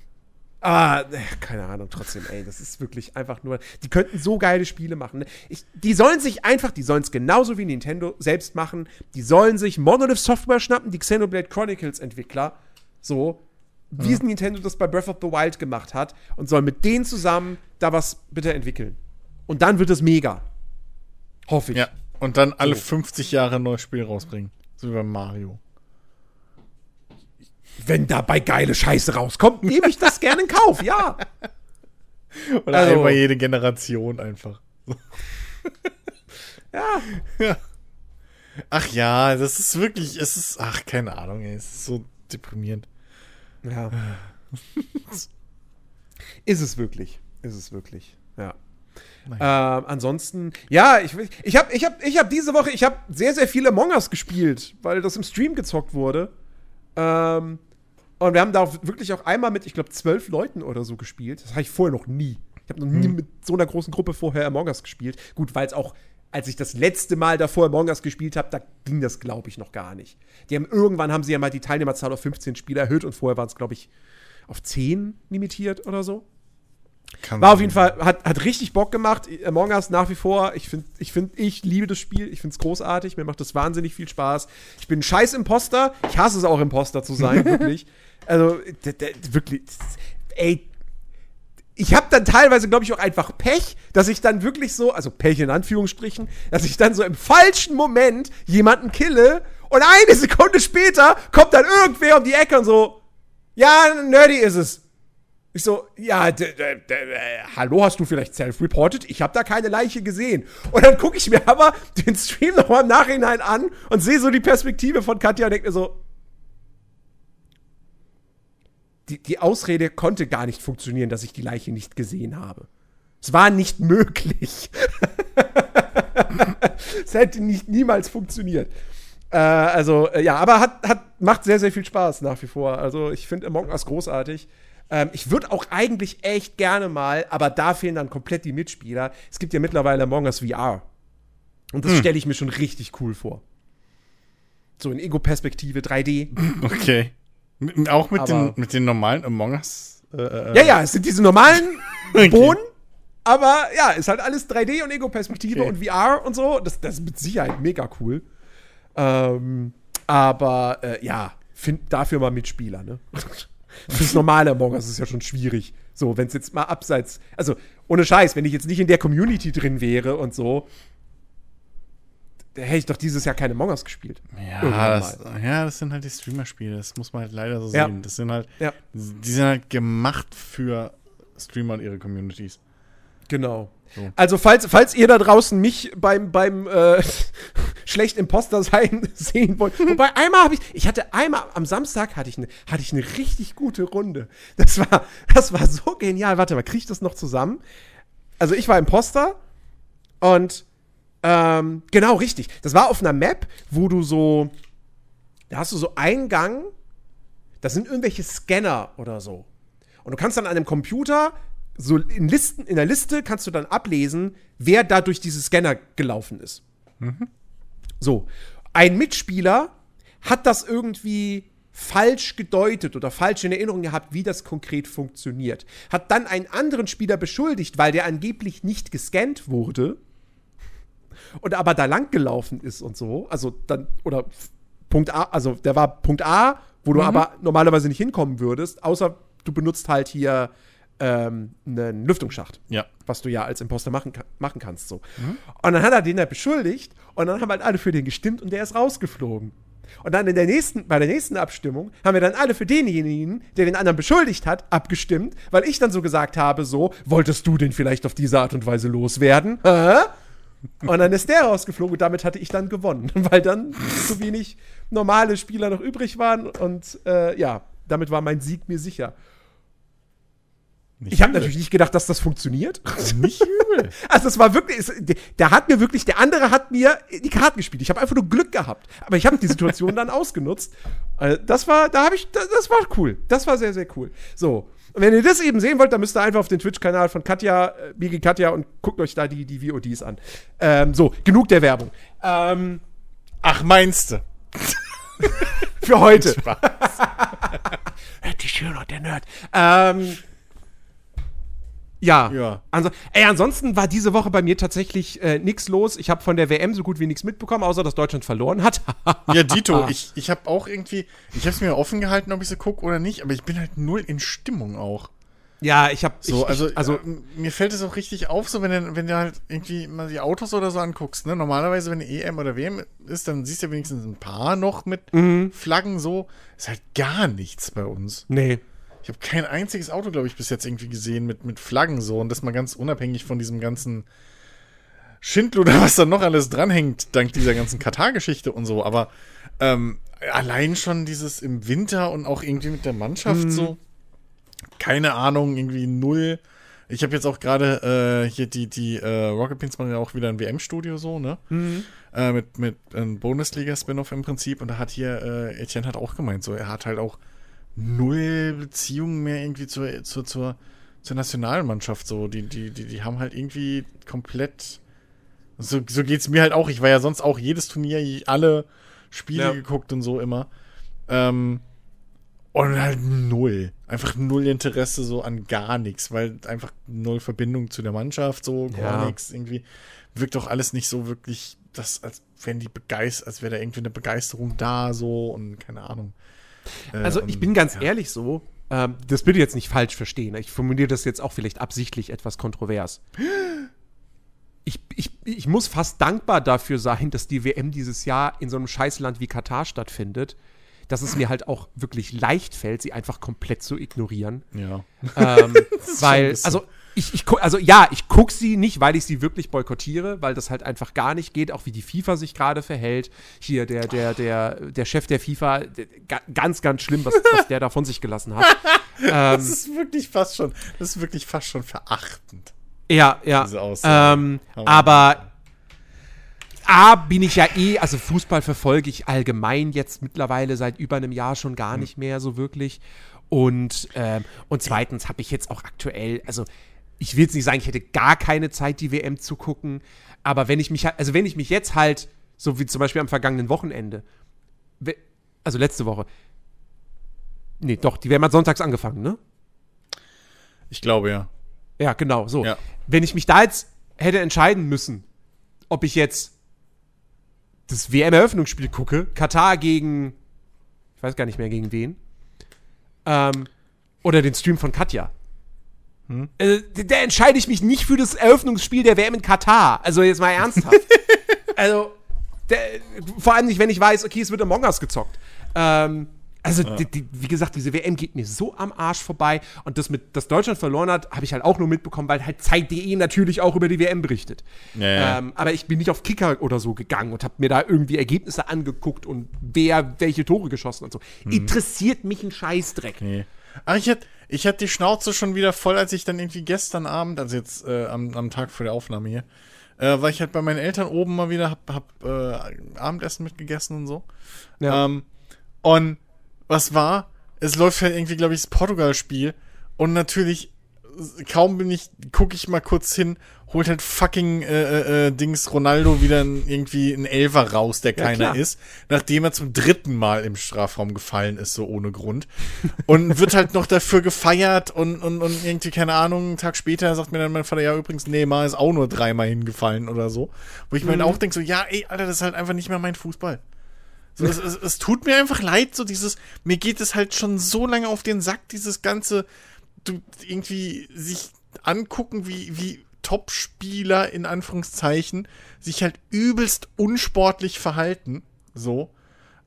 Ah, keine Ahnung, trotzdem, ey, das ist wirklich einfach nur. Die könnten so geile Spiele machen. Ne? Ich, die sollen sich einfach, die sollen es genauso wie Nintendo selbst machen. Die sollen sich Monolith Software schnappen, die Xenoblade Chronicles Entwickler. So, wie ja. Nintendo das bei Breath of the Wild gemacht hat. Und soll mit denen zusammen da was bitte entwickeln. Und dann wird es mega. Hoffe ich. Ja, und dann alle so. 50 Jahre ein neues Spiel rausbringen. So wie bei Mario wenn dabei geile Scheiße rauskommt, nehme ich das gerne in Kauf, ja. Oder also, einmal jede Generation einfach. ja. ja. Ach ja, das ist wirklich, es ist, ach, keine Ahnung, ey, es ist so deprimierend. Ja. ist es wirklich. Ist es wirklich. Ja. Ähm, ansonsten, ja, ich, ich habe ich hab, ich hab diese Woche, ich habe sehr, sehr viele Among Us gespielt, weil das im Stream gezockt wurde. Ähm, und wir haben da wirklich auch einmal mit, ich glaube, zwölf Leuten oder so gespielt. Das habe ich vorher noch nie. Ich habe noch nie hm. mit so einer großen Gruppe vorher Among Us gespielt. Gut, weil es auch, als ich das letzte Mal davor Among Us gespielt habe, da ging das, glaube ich, noch gar nicht. Die haben irgendwann haben sie ja mal die Teilnehmerzahl auf 15 Spieler erhöht und vorher waren es, glaube ich, auf 10 limitiert oder so. Kann War auf jeden Fall, hat, hat richtig Bock gemacht. Among Us nach wie vor. Ich finde, ich, find, ich liebe das Spiel. Ich finde es großartig. Mir macht das wahnsinnig viel Spaß. Ich bin ein scheiß Imposter. Ich hasse es auch, Imposter zu sein, wirklich. Also, wirklich, ey, ich habe dann teilweise, glaube ich, auch einfach Pech, dass ich dann wirklich so, also Pech in Anführungsstrichen, dass ich dann so im falschen Moment jemanden kille und eine Sekunde später kommt dann irgendwer um die Ecke und so, ja, nerdy ist es. Ich so, ja, hallo, hast du vielleicht self-reported? Ich habe da keine Leiche gesehen. Und dann gucke ich mir aber den Stream nochmal im Nachhinein an und sehe so die Perspektive von Katja und denke mir so, die, die Ausrede konnte gar nicht funktionieren, dass ich die Leiche nicht gesehen habe. Es war nicht möglich. es hätte nicht niemals funktioniert. Äh, also, äh, ja, aber hat, hat, macht sehr, sehr viel Spaß nach wie vor. Also, ich finde Among Us großartig. Ähm, ich würde auch eigentlich echt gerne mal, aber da fehlen dann komplett die Mitspieler. Es gibt ja mittlerweile Among Us VR. Und das hm. stelle ich mir schon richtig cool vor. So in Ego-Perspektive, 3D. Okay. Auch mit, den, mit den normalen Among Us? Äh, äh, ja, ja, es sind diese normalen okay. Bohnen, aber ja, ist halt alles 3D und Ego-Perspektive okay. und VR und so. Das, das ist mit Sicherheit mega cool. Ähm, aber äh, ja, find dafür mal Mitspieler, ne? Fürs normale Among Us ist ja schon schwierig. So, wenn es jetzt mal abseits, also ohne Scheiß, wenn ich jetzt nicht in der Community drin wäre und so, hätte ich doch dieses Jahr keine Among Us gespielt. Ja, das, ja, das sind halt die Streamer-Spiele. Das muss man halt leider so ja. sehen. Das sind halt, ja. die sind halt gemacht für Streamer und ihre Communities. Genau. So. Also, falls, falls ihr da draußen mich beim, beim äh, schlecht Imposter sein sehen wollt. Wobei einmal habe ich, ich hatte einmal am Samstag hatte ich eine, hatte ich eine richtig gute Runde. Das war, das war so genial. Warte mal, kriege ich das noch zusammen? Also, ich war Imposter und ähm, genau, richtig. Das war auf einer Map, wo du so. Da hast du so einen Gang. Das sind irgendwelche Scanner oder so. Und du kannst dann an einem Computer, so in Listen, in der Liste kannst du dann ablesen, wer da durch diese Scanner gelaufen ist. Mhm. So. Ein Mitspieler hat das irgendwie falsch gedeutet oder falsch in Erinnerung gehabt, wie das konkret funktioniert. Hat dann einen anderen Spieler beschuldigt, weil der angeblich nicht gescannt wurde und aber da lang gelaufen ist und so, also dann, oder Punkt A, also der war Punkt A, wo du mhm. aber normalerweise nicht hinkommen würdest, außer du benutzt halt hier ähm, einen Lüftungsschacht. Ja. Was du ja als Imposter machen, machen kannst. So. Mhm. Und dann hat er den da beschuldigt und dann haben halt alle für den gestimmt und der ist rausgeflogen. Und dann in der nächsten, bei der nächsten Abstimmung haben wir dann alle für denjenigen, der den anderen beschuldigt hat, abgestimmt, weil ich dann so gesagt habe: so, wolltest du den vielleicht auf diese Art und Weise loswerden? Hä? Und dann ist der rausgeflogen und damit hatte ich dann gewonnen, weil dann so wenig normale Spieler noch übrig waren und äh, ja, damit war mein Sieg mir sicher. Nicht ich habe natürlich nicht gedacht, dass das funktioniert. Nicht übel. Also es war wirklich, es, der hat mir wirklich, der andere hat mir die Karten gespielt. Ich habe einfach nur Glück gehabt. Aber ich habe die Situation dann ausgenutzt. Also das war, da habe ich, das, das, war cool. Das war sehr, sehr cool. So. Und wenn ihr das eben sehen wollt, dann müsst ihr einfach auf den Twitch-Kanal von Katja, äh, Bigi Katja und guckt euch da die, die VODs an. Ähm, so, genug der Werbung. Ähm, Ach, meinst du? Für heute. Spaß. die Schöner, der Nerd. Ähm, ja. ja. Also, ey, ansonsten war diese Woche bei mir tatsächlich äh, nichts los. Ich habe von der WM so gut wie nichts mitbekommen, außer dass Deutschland verloren hat. ja, Dito, ich, ich habe auch irgendwie, ich habe es mir offen gehalten, ob ich sie gucke oder nicht, aber ich bin halt null in Stimmung auch. Ja, ich habe so, also, ich, also äh, mir fällt es auch richtig auf, so wenn du, wenn du halt irgendwie mal die Autos oder so anguckst, ne? Normalerweise, wenn EM oder WM ist, dann siehst du wenigstens ein paar noch mit mhm. Flaggen so. Ist halt gar nichts bei uns. Nee. Ich habe kein einziges Auto, glaube ich, bis jetzt irgendwie gesehen mit, mit Flaggen so. Und das mal ganz unabhängig von diesem ganzen Schindluder, was da noch alles dranhängt, dank dieser ganzen Katar-Geschichte und so. Aber ähm, allein schon dieses im Winter und auch irgendwie mit der Mannschaft mhm. so. Keine Ahnung, irgendwie null. Ich habe jetzt auch gerade äh, hier die, die äh, Rocket Beans machen ja auch wieder ein WM-Studio so, ne? Mhm. Äh, mit mit einem Bundesliga-Spin-Off im Prinzip. Und da hat hier, äh, Etienne hat auch gemeint, so, er hat halt auch null Beziehungen mehr irgendwie zur, zur, zur, zur Nationalmannschaft. So, die, die, die, die haben halt irgendwie komplett. So, so geht's mir halt auch. Ich war ja sonst auch jedes Turnier, alle Spiele ja. geguckt und so immer. Ähm, und halt null. Einfach null Interesse so an gar nichts, weil einfach null Verbindung zu der Mannschaft, so gar ja. nichts. Irgendwie wirkt doch alles nicht so wirklich, das, als wären die begeistert, als wäre da irgendwie eine Begeisterung da, so und keine Ahnung. Also ich bin ganz ja. ehrlich so, ähm, das bitte jetzt nicht falsch verstehen. Ich formuliere das jetzt auch vielleicht absichtlich etwas kontrovers. Ich, ich, ich muss fast dankbar dafür sein, dass die WM dieses Jahr in so einem Scheißland wie Katar stattfindet, dass es mir halt auch wirklich leicht fällt, sie einfach komplett zu ignorieren. Ja. Ähm, weil, also ich, ich also ja, ich gucke sie nicht, weil ich sie wirklich boykottiere, weil das halt einfach gar nicht geht, auch wie die FIFA sich gerade verhält. Hier der, der, der, der Chef der FIFA, der, ganz, ganz schlimm, was, was der da von sich gelassen hat. ähm, das ist wirklich fast schon, das ist wirklich fast schon verachtend. Ja, ja. Ähm, aber A, bin ich ja eh, also Fußball verfolge ich allgemein jetzt mittlerweile seit über einem Jahr schon gar hm. nicht mehr so wirklich. Und, ähm, und zweitens habe ich jetzt auch aktuell, also ich will jetzt nicht sagen, ich hätte gar keine Zeit, die WM zu gucken, aber wenn ich mich, also wenn ich mich jetzt halt, so wie zum Beispiel am vergangenen Wochenende, also letzte Woche, nee, doch, die WM hat sonntags angefangen, ne? Ich glaube, ja. Ja, genau, so. Ja. Wenn ich mich da jetzt hätte entscheiden müssen, ob ich jetzt das WM-Eröffnungsspiel gucke, Katar gegen, ich weiß gar nicht mehr gegen wen, ähm, oder den Stream von Katja, hm? Also, da entscheide ich mich nicht für das Eröffnungsspiel der WM in Katar. Also jetzt mal ernsthaft. also, der, vor allem nicht, wenn ich weiß, okay, es wird Among Us gezockt. Ähm, also, ja. die, die, wie gesagt, diese WM geht mir so am Arsch vorbei. Und das, mit, dass Deutschland verloren hat, habe ich halt auch nur mitbekommen, weil halt Zeit.de natürlich auch über die WM berichtet. Ja, ja. Ähm, aber ich bin nicht auf Kicker oder so gegangen und habe mir da irgendwie Ergebnisse angeguckt und wer welche Tore geschossen und so. Mhm. Interessiert mich ein Scheißdreck. Nee. Aber ich hätte ich hatte die Schnauze schon wieder voll, als ich dann irgendwie gestern Abend, also jetzt äh, am, am Tag vor der Aufnahme hier, äh, war ich halt bei meinen Eltern oben mal wieder, hab, hab äh, Abendessen mitgegessen und so. Ja. Ähm, und was war? Es läuft halt irgendwie, glaube ich, das Portugal-Spiel und natürlich kaum bin ich, gucke ich mal kurz hin, holt halt fucking äh, äh, äh Dings Ronaldo wieder irgendwie ein Elfer raus, der keiner klar. ist, nachdem er zum dritten Mal im Strafraum gefallen ist, so ohne Grund. Und wird halt noch dafür gefeiert und, und, und irgendwie, keine Ahnung, einen Tag später sagt mir dann mein Vater, ja, übrigens, Neymar ist auch nur dreimal hingefallen oder so. Wo ich mhm. mir dann auch denke, so, ja, ey, Alter, das ist halt einfach nicht mehr mein Fußball. So, es, es, es tut mir einfach leid, so dieses, mir geht es halt schon so lange auf den Sack, dieses ganze, du irgendwie sich angucken, wie, wie Top-Spieler in Anführungszeichen sich halt übelst unsportlich verhalten, so,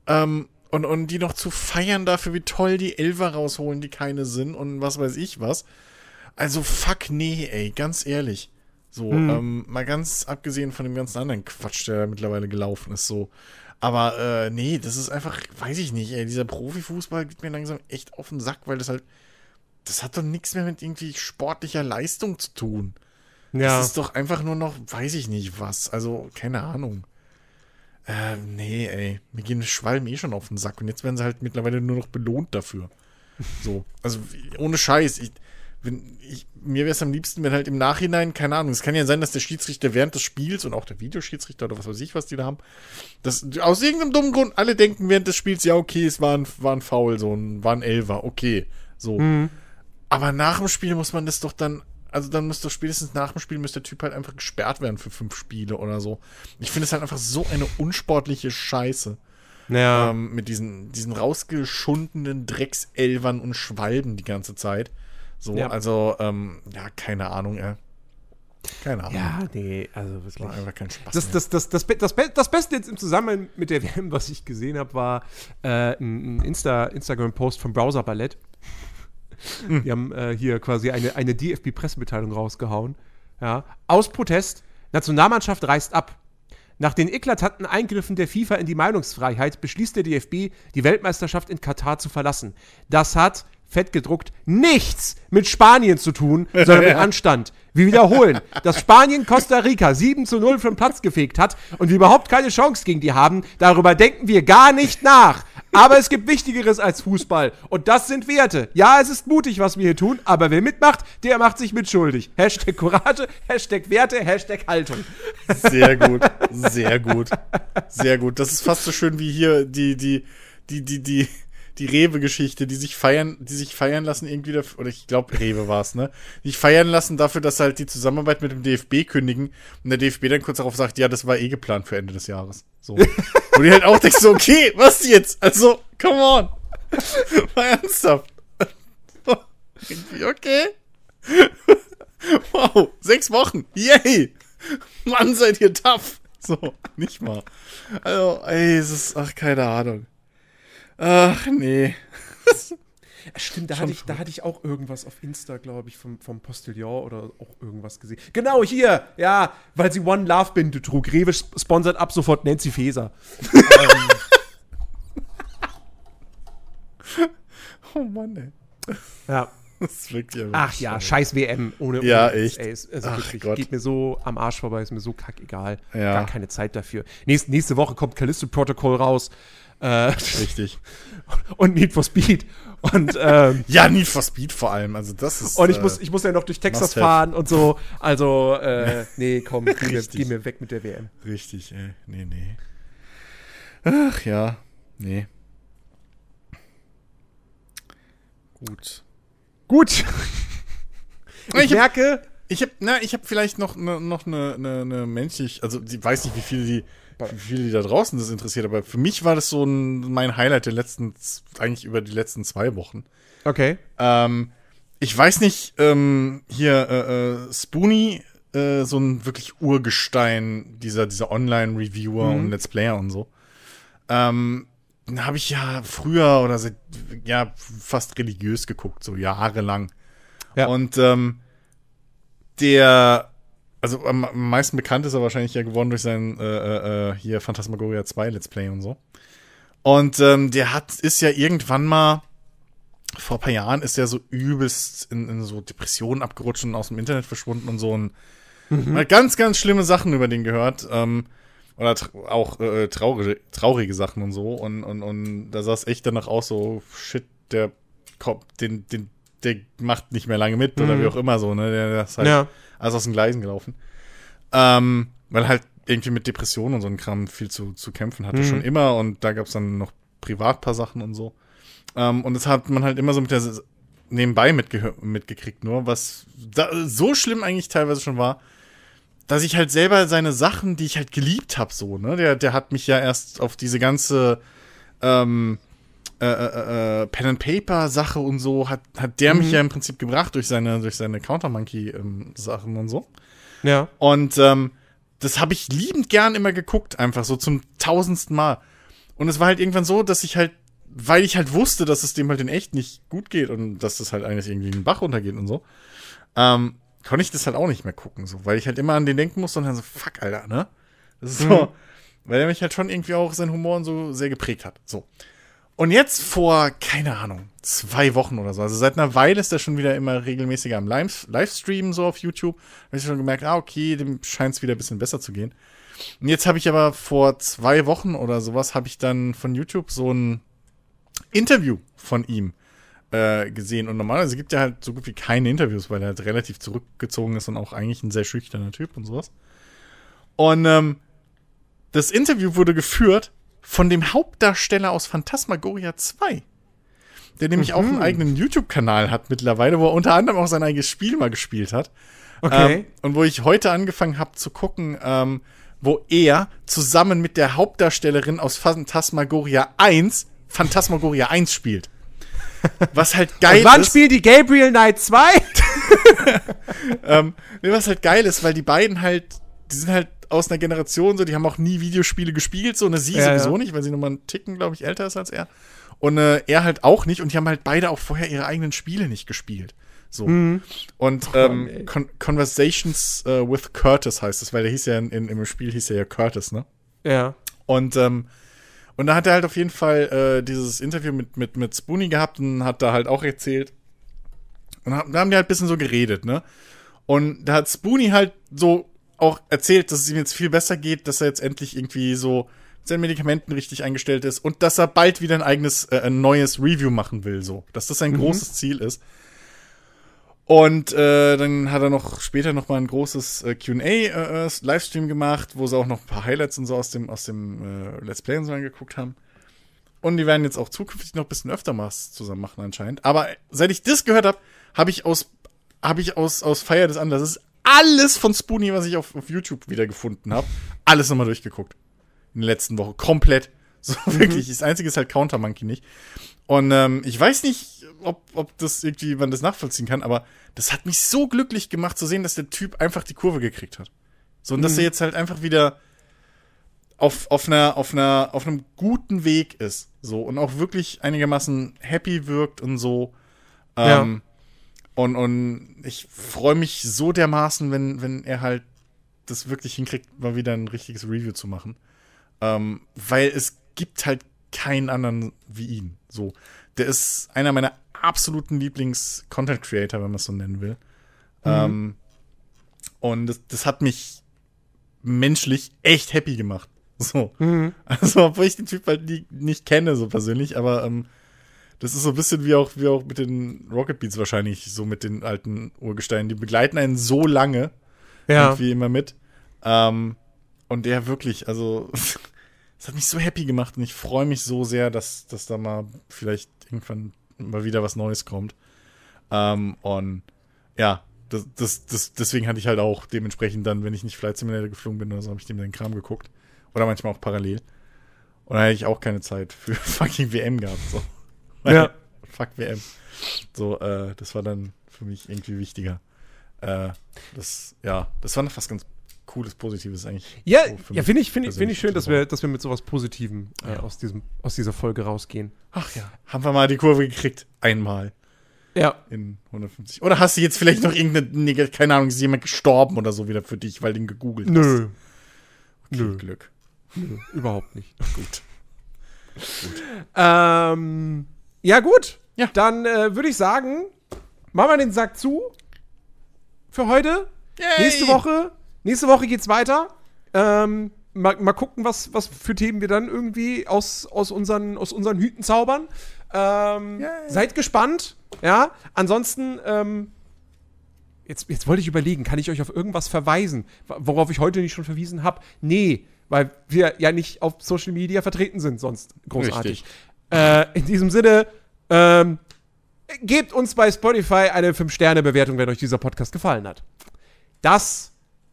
ähm, und, und die noch zu feiern dafür, wie toll die Elfer rausholen, die keine sind und was weiß ich was. Also fuck nee, ey, ganz ehrlich. So, hm. ähm, mal ganz abgesehen von dem ganzen anderen Quatsch, der mittlerweile gelaufen ist, so. Aber äh, nee, das ist einfach, weiß ich nicht, ey, dieser Profifußball geht mir langsam echt auf den Sack, weil das halt, das hat doch nichts mehr mit irgendwie sportlicher Leistung zu tun. Ja. Das ist doch einfach nur noch, weiß ich nicht was. Also, keine Ahnung. Äh, nee, ey. Mir gehen Schwalben eh schon auf den Sack und jetzt werden sie halt mittlerweile nur noch belohnt dafür. So. Also, ohne Scheiß. Ich, wenn ich, mir wäre es am liebsten, wenn halt im Nachhinein, keine Ahnung, es kann ja sein, dass der Schiedsrichter während des Spiels und auch der Videoschiedsrichter oder was weiß ich, was die da haben, dass aus irgendeinem dummen Grund alle denken während des Spiels, ja, okay, es war ein, war ein Foul, so ein, war ein Elfer, okay, so. Mhm. Aber nach dem Spiel muss man das doch dann, also dann müsste spätestens nach dem Spiel müsste der Typ halt einfach gesperrt werden für fünf Spiele oder so. Ich finde es halt einfach so eine unsportliche Scheiße. Ja. Ähm, mit diesen, diesen rausgeschundenen Dreckselvern und Schwalben die ganze Zeit. So, ja. also, ähm, ja, keine Ahnung, ey. Keine Ahnung. Ja, nee, also wirklich. War einfach kein Spaß. Das, das, das, das, das, das, Beste jetzt im Zusammenhang mit der WM, was ich gesehen habe, war äh, ein Insta, Instagram-Post vom Browser Ballett. Die haben äh, hier quasi eine, eine DFB-Pressemitteilung rausgehauen. Ja. Aus Protest, Nationalmannschaft reist ab. Nach den eklatanten Eingriffen der FIFA in die Meinungsfreiheit beschließt der DFB, die Weltmeisterschaft in Katar zu verlassen. Das hat fett gedruckt, nichts mit Spanien zu tun, sondern mit Anstand. Wir wiederholen, dass Spanien Costa Rica 7 zu 0 vom Platz gefegt hat und wir überhaupt keine Chance gegen die haben, darüber denken wir gar nicht nach. Aber es gibt Wichtigeres als Fußball. Und das sind Werte. Ja, es ist mutig, was wir hier tun, aber wer mitmacht, der macht sich mitschuldig. Hashtag Courage, Hashtag Werte, Hashtag Haltung. Sehr gut, sehr gut. Sehr gut. Das ist fast so schön wie hier die, die, die, die, die die Rewe-Geschichte, die sich feiern, die sich feiern lassen irgendwie dafür, oder ich glaube Rewe war es, ne? Die sich feiern lassen dafür, dass halt die Zusammenarbeit mit dem DFB kündigen und der DFB dann kurz darauf sagt, ja, das war eh geplant für Ende des Jahres. So. Wo die halt auch denkst, so, okay, was jetzt? Also, come on. Mal ernsthaft. irgendwie okay. wow, sechs Wochen. Yay! Mann, seid ihr tough. So, nicht mal. Also, ey, es ist, ach, keine Ahnung. Ach, nee. Stimmt, da hatte, ich, da hatte ich auch irgendwas auf Insta, glaube ich, vom, vom Postillon oder auch irgendwas gesehen. Genau, hier, ja, weil sie One Love Binde trug. Rewe sponsert ab sofort Nancy Faeser. oh Mann, ey. Ja. Das ist wirklich Ach ja, scheiß WM ohne Ja, ohne, echt. Ey, ist, also Ach wirklich, Gott. geht mir so am Arsch vorbei, ist mir so kackegal. Ja. Gar keine Zeit dafür. Nächst, nächste Woche kommt Callisto Protocol raus. Äh, Richtig. Und Need for Speed. Und, ähm, ja, Need for Speed vor allem. Also das ist. Und ich muss, ich muss ja noch durch Texas fahren und so. Also, äh, nee, komm, geh mir, geh mir weg mit der WM. Richtig, ey. Nee, nee. Ach ja, nee. Gut. Gut. Ich, ich merke. Ich habe, na, ich habe vielleicht noch ne, noch eine ne, ne menschlich, also ich weiß nicht, wie viele die wie viele die da draußen das interessiert, aber für mich war das so ein, mein Highlight der letzten, eigentlich über die letzten zwei Wochen. Okay. Ähm, ich weiß nicht, ähm, hier äh, äh, Spoonie, äh, so ein wirklich Urgestein dieser, dieser Online-Reviewer mhm. und Let's Player und so. Ähm, habe ich ja früher oder seit, ja, fast religiös geguckt, so jahrelang. Ja. Und ähm, der also am, meisten bekannt ist er wahrscheinlich ja geworden durch sein äh, äh, äh hier Phantasmagoria 2 Let's Play und so. Und ähm, der hat, ist ja irgendwann mal, vor ein paar Jahren ist er so übelst in, in so Depressionen abgerutscht und aus dem Internet verschwunden und so und mhm. hat ganz, ganz schlimme Sachen über den gehört. Ähm, oder auch äh, traurige, traurige Sachen und so. Und, und, und da sah es echt danach aus, so, shit, der Kopf, den, den der macht nicht mehr lange mit mhm. oder wie auch immer so, ne? Der, der ist halt ja. Alles aus den Gleisen gelaufen. Ähm, weil halt irgendwie mit Depressionen und so ein Kram viel zu, zu kämpfen hatte, mhm. schon immer. Und da gab es dann noch privat paar Sachen und so. Ähm, und das hat man halt immer so mit der nebenbei mitgekriegt, nur, was da, so schlimm eigentlich teilweise schon war, dass ich halt selber seine Sachen, die ich halt geliebt habe, so, ne, der, der hat mich ja erst auf diese ganze ähm, äh, äh, äh, Pen and Paper Sache und so hat hat der mhm. mich ja im Prinzip gebracht durch seine durch seine Counter Monkey ähm, Sachen und so. Ja. Und ähm, das habe ich liebend gern immer geguckt, einfach so zum tausendsten Mal. Und es war halt irgendwann so, dass ich halt weil ich halt wusste, dass es dem halt in echt nicht gut geht und dass das halt eigentlich irgendwie in den Bach runtergeht und so, ähm, konnte ich das halt auch nicht mehr gucken, so, weil ich halt immer an den denken musste und dann so, fuck, Alter, ne? Das ist so, mhm. weil er mich halt schon irgendwie auch sein Humor und so sehr geprägt hat. So. Und jetzt vor, keine Ahnung, zwei Wochen oder so, also seit einer Weile ist er schon wieder immer regelmäßiger am Livestream so auf YouTube. Habe ich schon gemerkt, ah, okay, dem scheint es wieder ein bisschen besser zu gehen. Und jetzt habe ich aber vor zwei Wochen oder sowas, habe ich dann von YouTube so ein Interview von ihm äh, gesehen. Und normalerweise gibt er halt so gut wie keine Interviews, weil er halt relativ zurückgezogen ist und auch eigentlich ein sehr schüchterner Typ und sowas. Und ähm, das Interview wurde geführt von dem Hauptdarsteller aus Phantasmagoria 2. Der nämlich mhm. auch einen mhm. eigenen YouTube-Kanal hat mittlerweile, wo er unter anderem auch sein eigenes Spiel mal gespielt hat. Okay. Ähm, und wo ich heute angefangen habe zu gucken, ähm, wo er zusammen mit der Hauptdarstellerin aus Phantasmagoria 1 Phantasmagoria 1 spielt. Was halt geil Und wann ist. spielt die Gabriel Knight 2? ähm, was halt geil ist, weil die beiden halt, die sind halt aus einer Generation so, die haben auch nie Videospiele gespielt, so eine sie ja, sowieso ja. nicht, weil sie nochmal einen Ticken, glaube ich, älter ist als er. Und äh, er halt auch nicht und die haben halt beide auch vorher ihre eigenen Spiele nicht gespielt. So. Mhm. Und ähm, oh, Con Conversations uh, with Curtis heißt es, weil der hieß ja in, in, im Spiel hieß er ja Curtis, ne? Ja. Und ähm, und da hat er halt auf jeden Fall äh, dieses Interview mit, mit, mit Spoonie gehabt und hat da halt auch erzählt. Und da haben die halt ein bisschen so geredet, ne? Und da hat Spoonie halt so auch erzählt, dass es ihm jetzt viel besser geht, dass er jetzt endlich irgendwie so mit seinen Medikamenten richtig eingestellt ist und dass er bald wieder ein eigenes, äh, ein neues Review machen will, so. Dass das sein mhm. großes Ziel ist. Und äh, dann hat er noch später noch mal ein großes äh, Q&A äh, äh, Livestream gemacht, wo sie auch noch ein paar Highlights und so aus dem aus dem äh, Let's Play und so angeguckt haben. Und die werden jetzt auch zukünftig noch ein bisschen öfter mal zusammen machen anscheinend. Aber seit ich das gehört habe, habe ich aus habe ich aus aus Feier des Anlasses alles von Spoonie, was ich auf, auf YouTube wieder gefunden habe, alles nochmal durchgeguckt in der letzten Woche komplett. So mhm. wirklich. Das einzige ist halt Counter Monkey nicht. Und ähm, ich weiß nicht, ob, ob das irgendwie man das nachvollziehen kann, aber das hat mich so glücklich gemacht zu sehen, dass der Typ einfach die Kurve gekriegt hat. So, und mhm. dass er jetzt halt einfach wieder auf, auf, einer, auf, einer, auf einem guten Weg ist. So, und auch wirklich einigermaßen happy wirkt und so. Ähm, ja. Und, und ich freue mich so dermaßen, wenn, wenn er halt das wirklich hinkriegt, mal wieder ein richtiges Review zu machen. Ähm, weil es gibt halt keinen anderen wie ihn. So, der ist einer meiner absoluten Lieblings-Content-Creator, wenn man es so nennen will. Mhm. Ähm, und das, das, hat mich menschlich echt happy gemacht. So. Mhm. Also, obwohl ich den Typ halt nie, nicht kenne, so persönlich, aber ähm, das ist so ein bisschen wie auch, wie auch mit den Rocket Beats wahrscheinlich, so mit den alten Urgesteinen. Die begleiten einen so lange, ja. irgendwie immer mit. Ähm, und der wirklich, also es hat mich so happy gemacht und ich freue mich so sehr, dass, dass da mal vielleicht irgendwann mal wieder was Neues kommt. Ähm, und ja, das, das, das, deswegen hatte ich halt auch dementsprechend dann, wenn ich nicht Flight Simulator geflogen bin oder so, habe ich dem den Kram geguckt. Oder manchmal auch parallel. Und dann hätte ich auch keine Zeit für fucking WM gehabt. So. Ja. Fuck WM. So, äh, das war dann für mich irgendwie wichtiger. Äh, das, ja, das war fast ganz cooles, positives eigentlich. Ja, so ja finde ich, find, find ich schön, dass wir, dass wir mit sowas Positivem äh, ja. aus, diesem, aus dieser Folge rausgehen. Ach ja. Haben wir mal die Kurve gekriegt. Einmal. Ja. In 150. Oder hast du jetzt vielleicht noch irgendeine, keine Ahnung, ist jemand gestorben oder so wieder für dich, weil du ihn gegoogelt Nö. hast? Okay, Nö. Glück. Nö, überhaupt nicht. gut. gut. Ähm, ja, gut. Ja. Dann äh, würde ich sagen, machen wir den Sack zu für heute. Yay. Nächste Woche Nächste Woche geht's weiter. Ähm, mal, mal gucken, was, was für Themen wir dann irgendwie aus, aus, unseren, aus unseren Hüten zaubern. Ähm, seid gespannt. Ja, ansonsten, ähm, jetzt, jetzt wollte ich überlegen, kann ich euch auf irgendwas verweisen, worauf ich heute nicht schon verwiesen habe? Nee, weil wir ja nicht auf Social Media vertreten sind, sonst großartig. Äh, in diesem Sinne, ähm, gebt uns bei Spotify eine 5-Sterne-Bewertung, wenn euch dieser Podcast gefallen hat. Das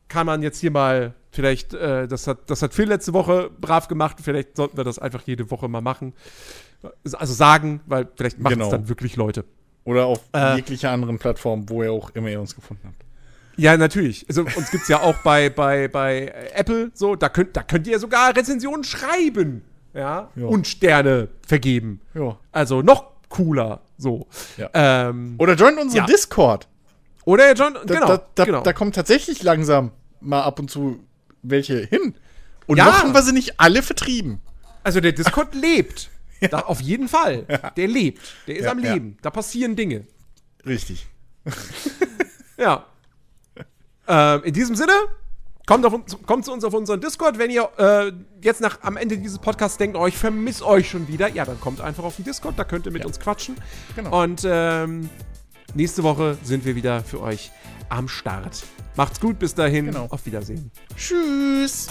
kann man jetzt hier mal vielleicht, äh, das, hat, das hat Phil letzte Woche brav gemacht, vielleicht sollten wir das einfach jede Woche mal machen. Also sagen, weil vielleicht machen es genau. dann wirklich Leute. Oder auf äh, jeglicher anderen Plattform, wo ihr auch immer ihr uns gefunden habt. Ja, natürlich. Also uns gibt es ja auch bei, bei, bei Apple so, da könnt, da könnt ihr sogar Rezensionen schreiben. Ja. ja. Und Sterne vergeben. Ja. Also noch cooler. So. Ja. Ähm, Oder joint unseren ja. Discord. Oder John, da, genau, da, da, genau. Da kommen tatsächlich langsam mal ab und zu welche hin. Und ja. noch haben wir sie nicht alle vertrieben. Also der Discord lebt. Da, auf jeden Fall. Der lebt. Der ist am Leben. Da passieren Dinge. Richtig. ja. Ähm, in diesem Sinne, kommt, auf, kommt zu uns auf unseren Discord. Wenn ihr äh, jetzt nach, am Ende dieses Podcasts denkt, oh, ich vermisse euch schon wieder, ja, dann kommt einfach auf den Discord. Da könnt ihr mit uns quatschen. Genau. Und ähm, nächste Woche sind wir wieder für euch am Start. Macht's gut, bis dahin. Genau. Auf Wiedersehen. Tschüss.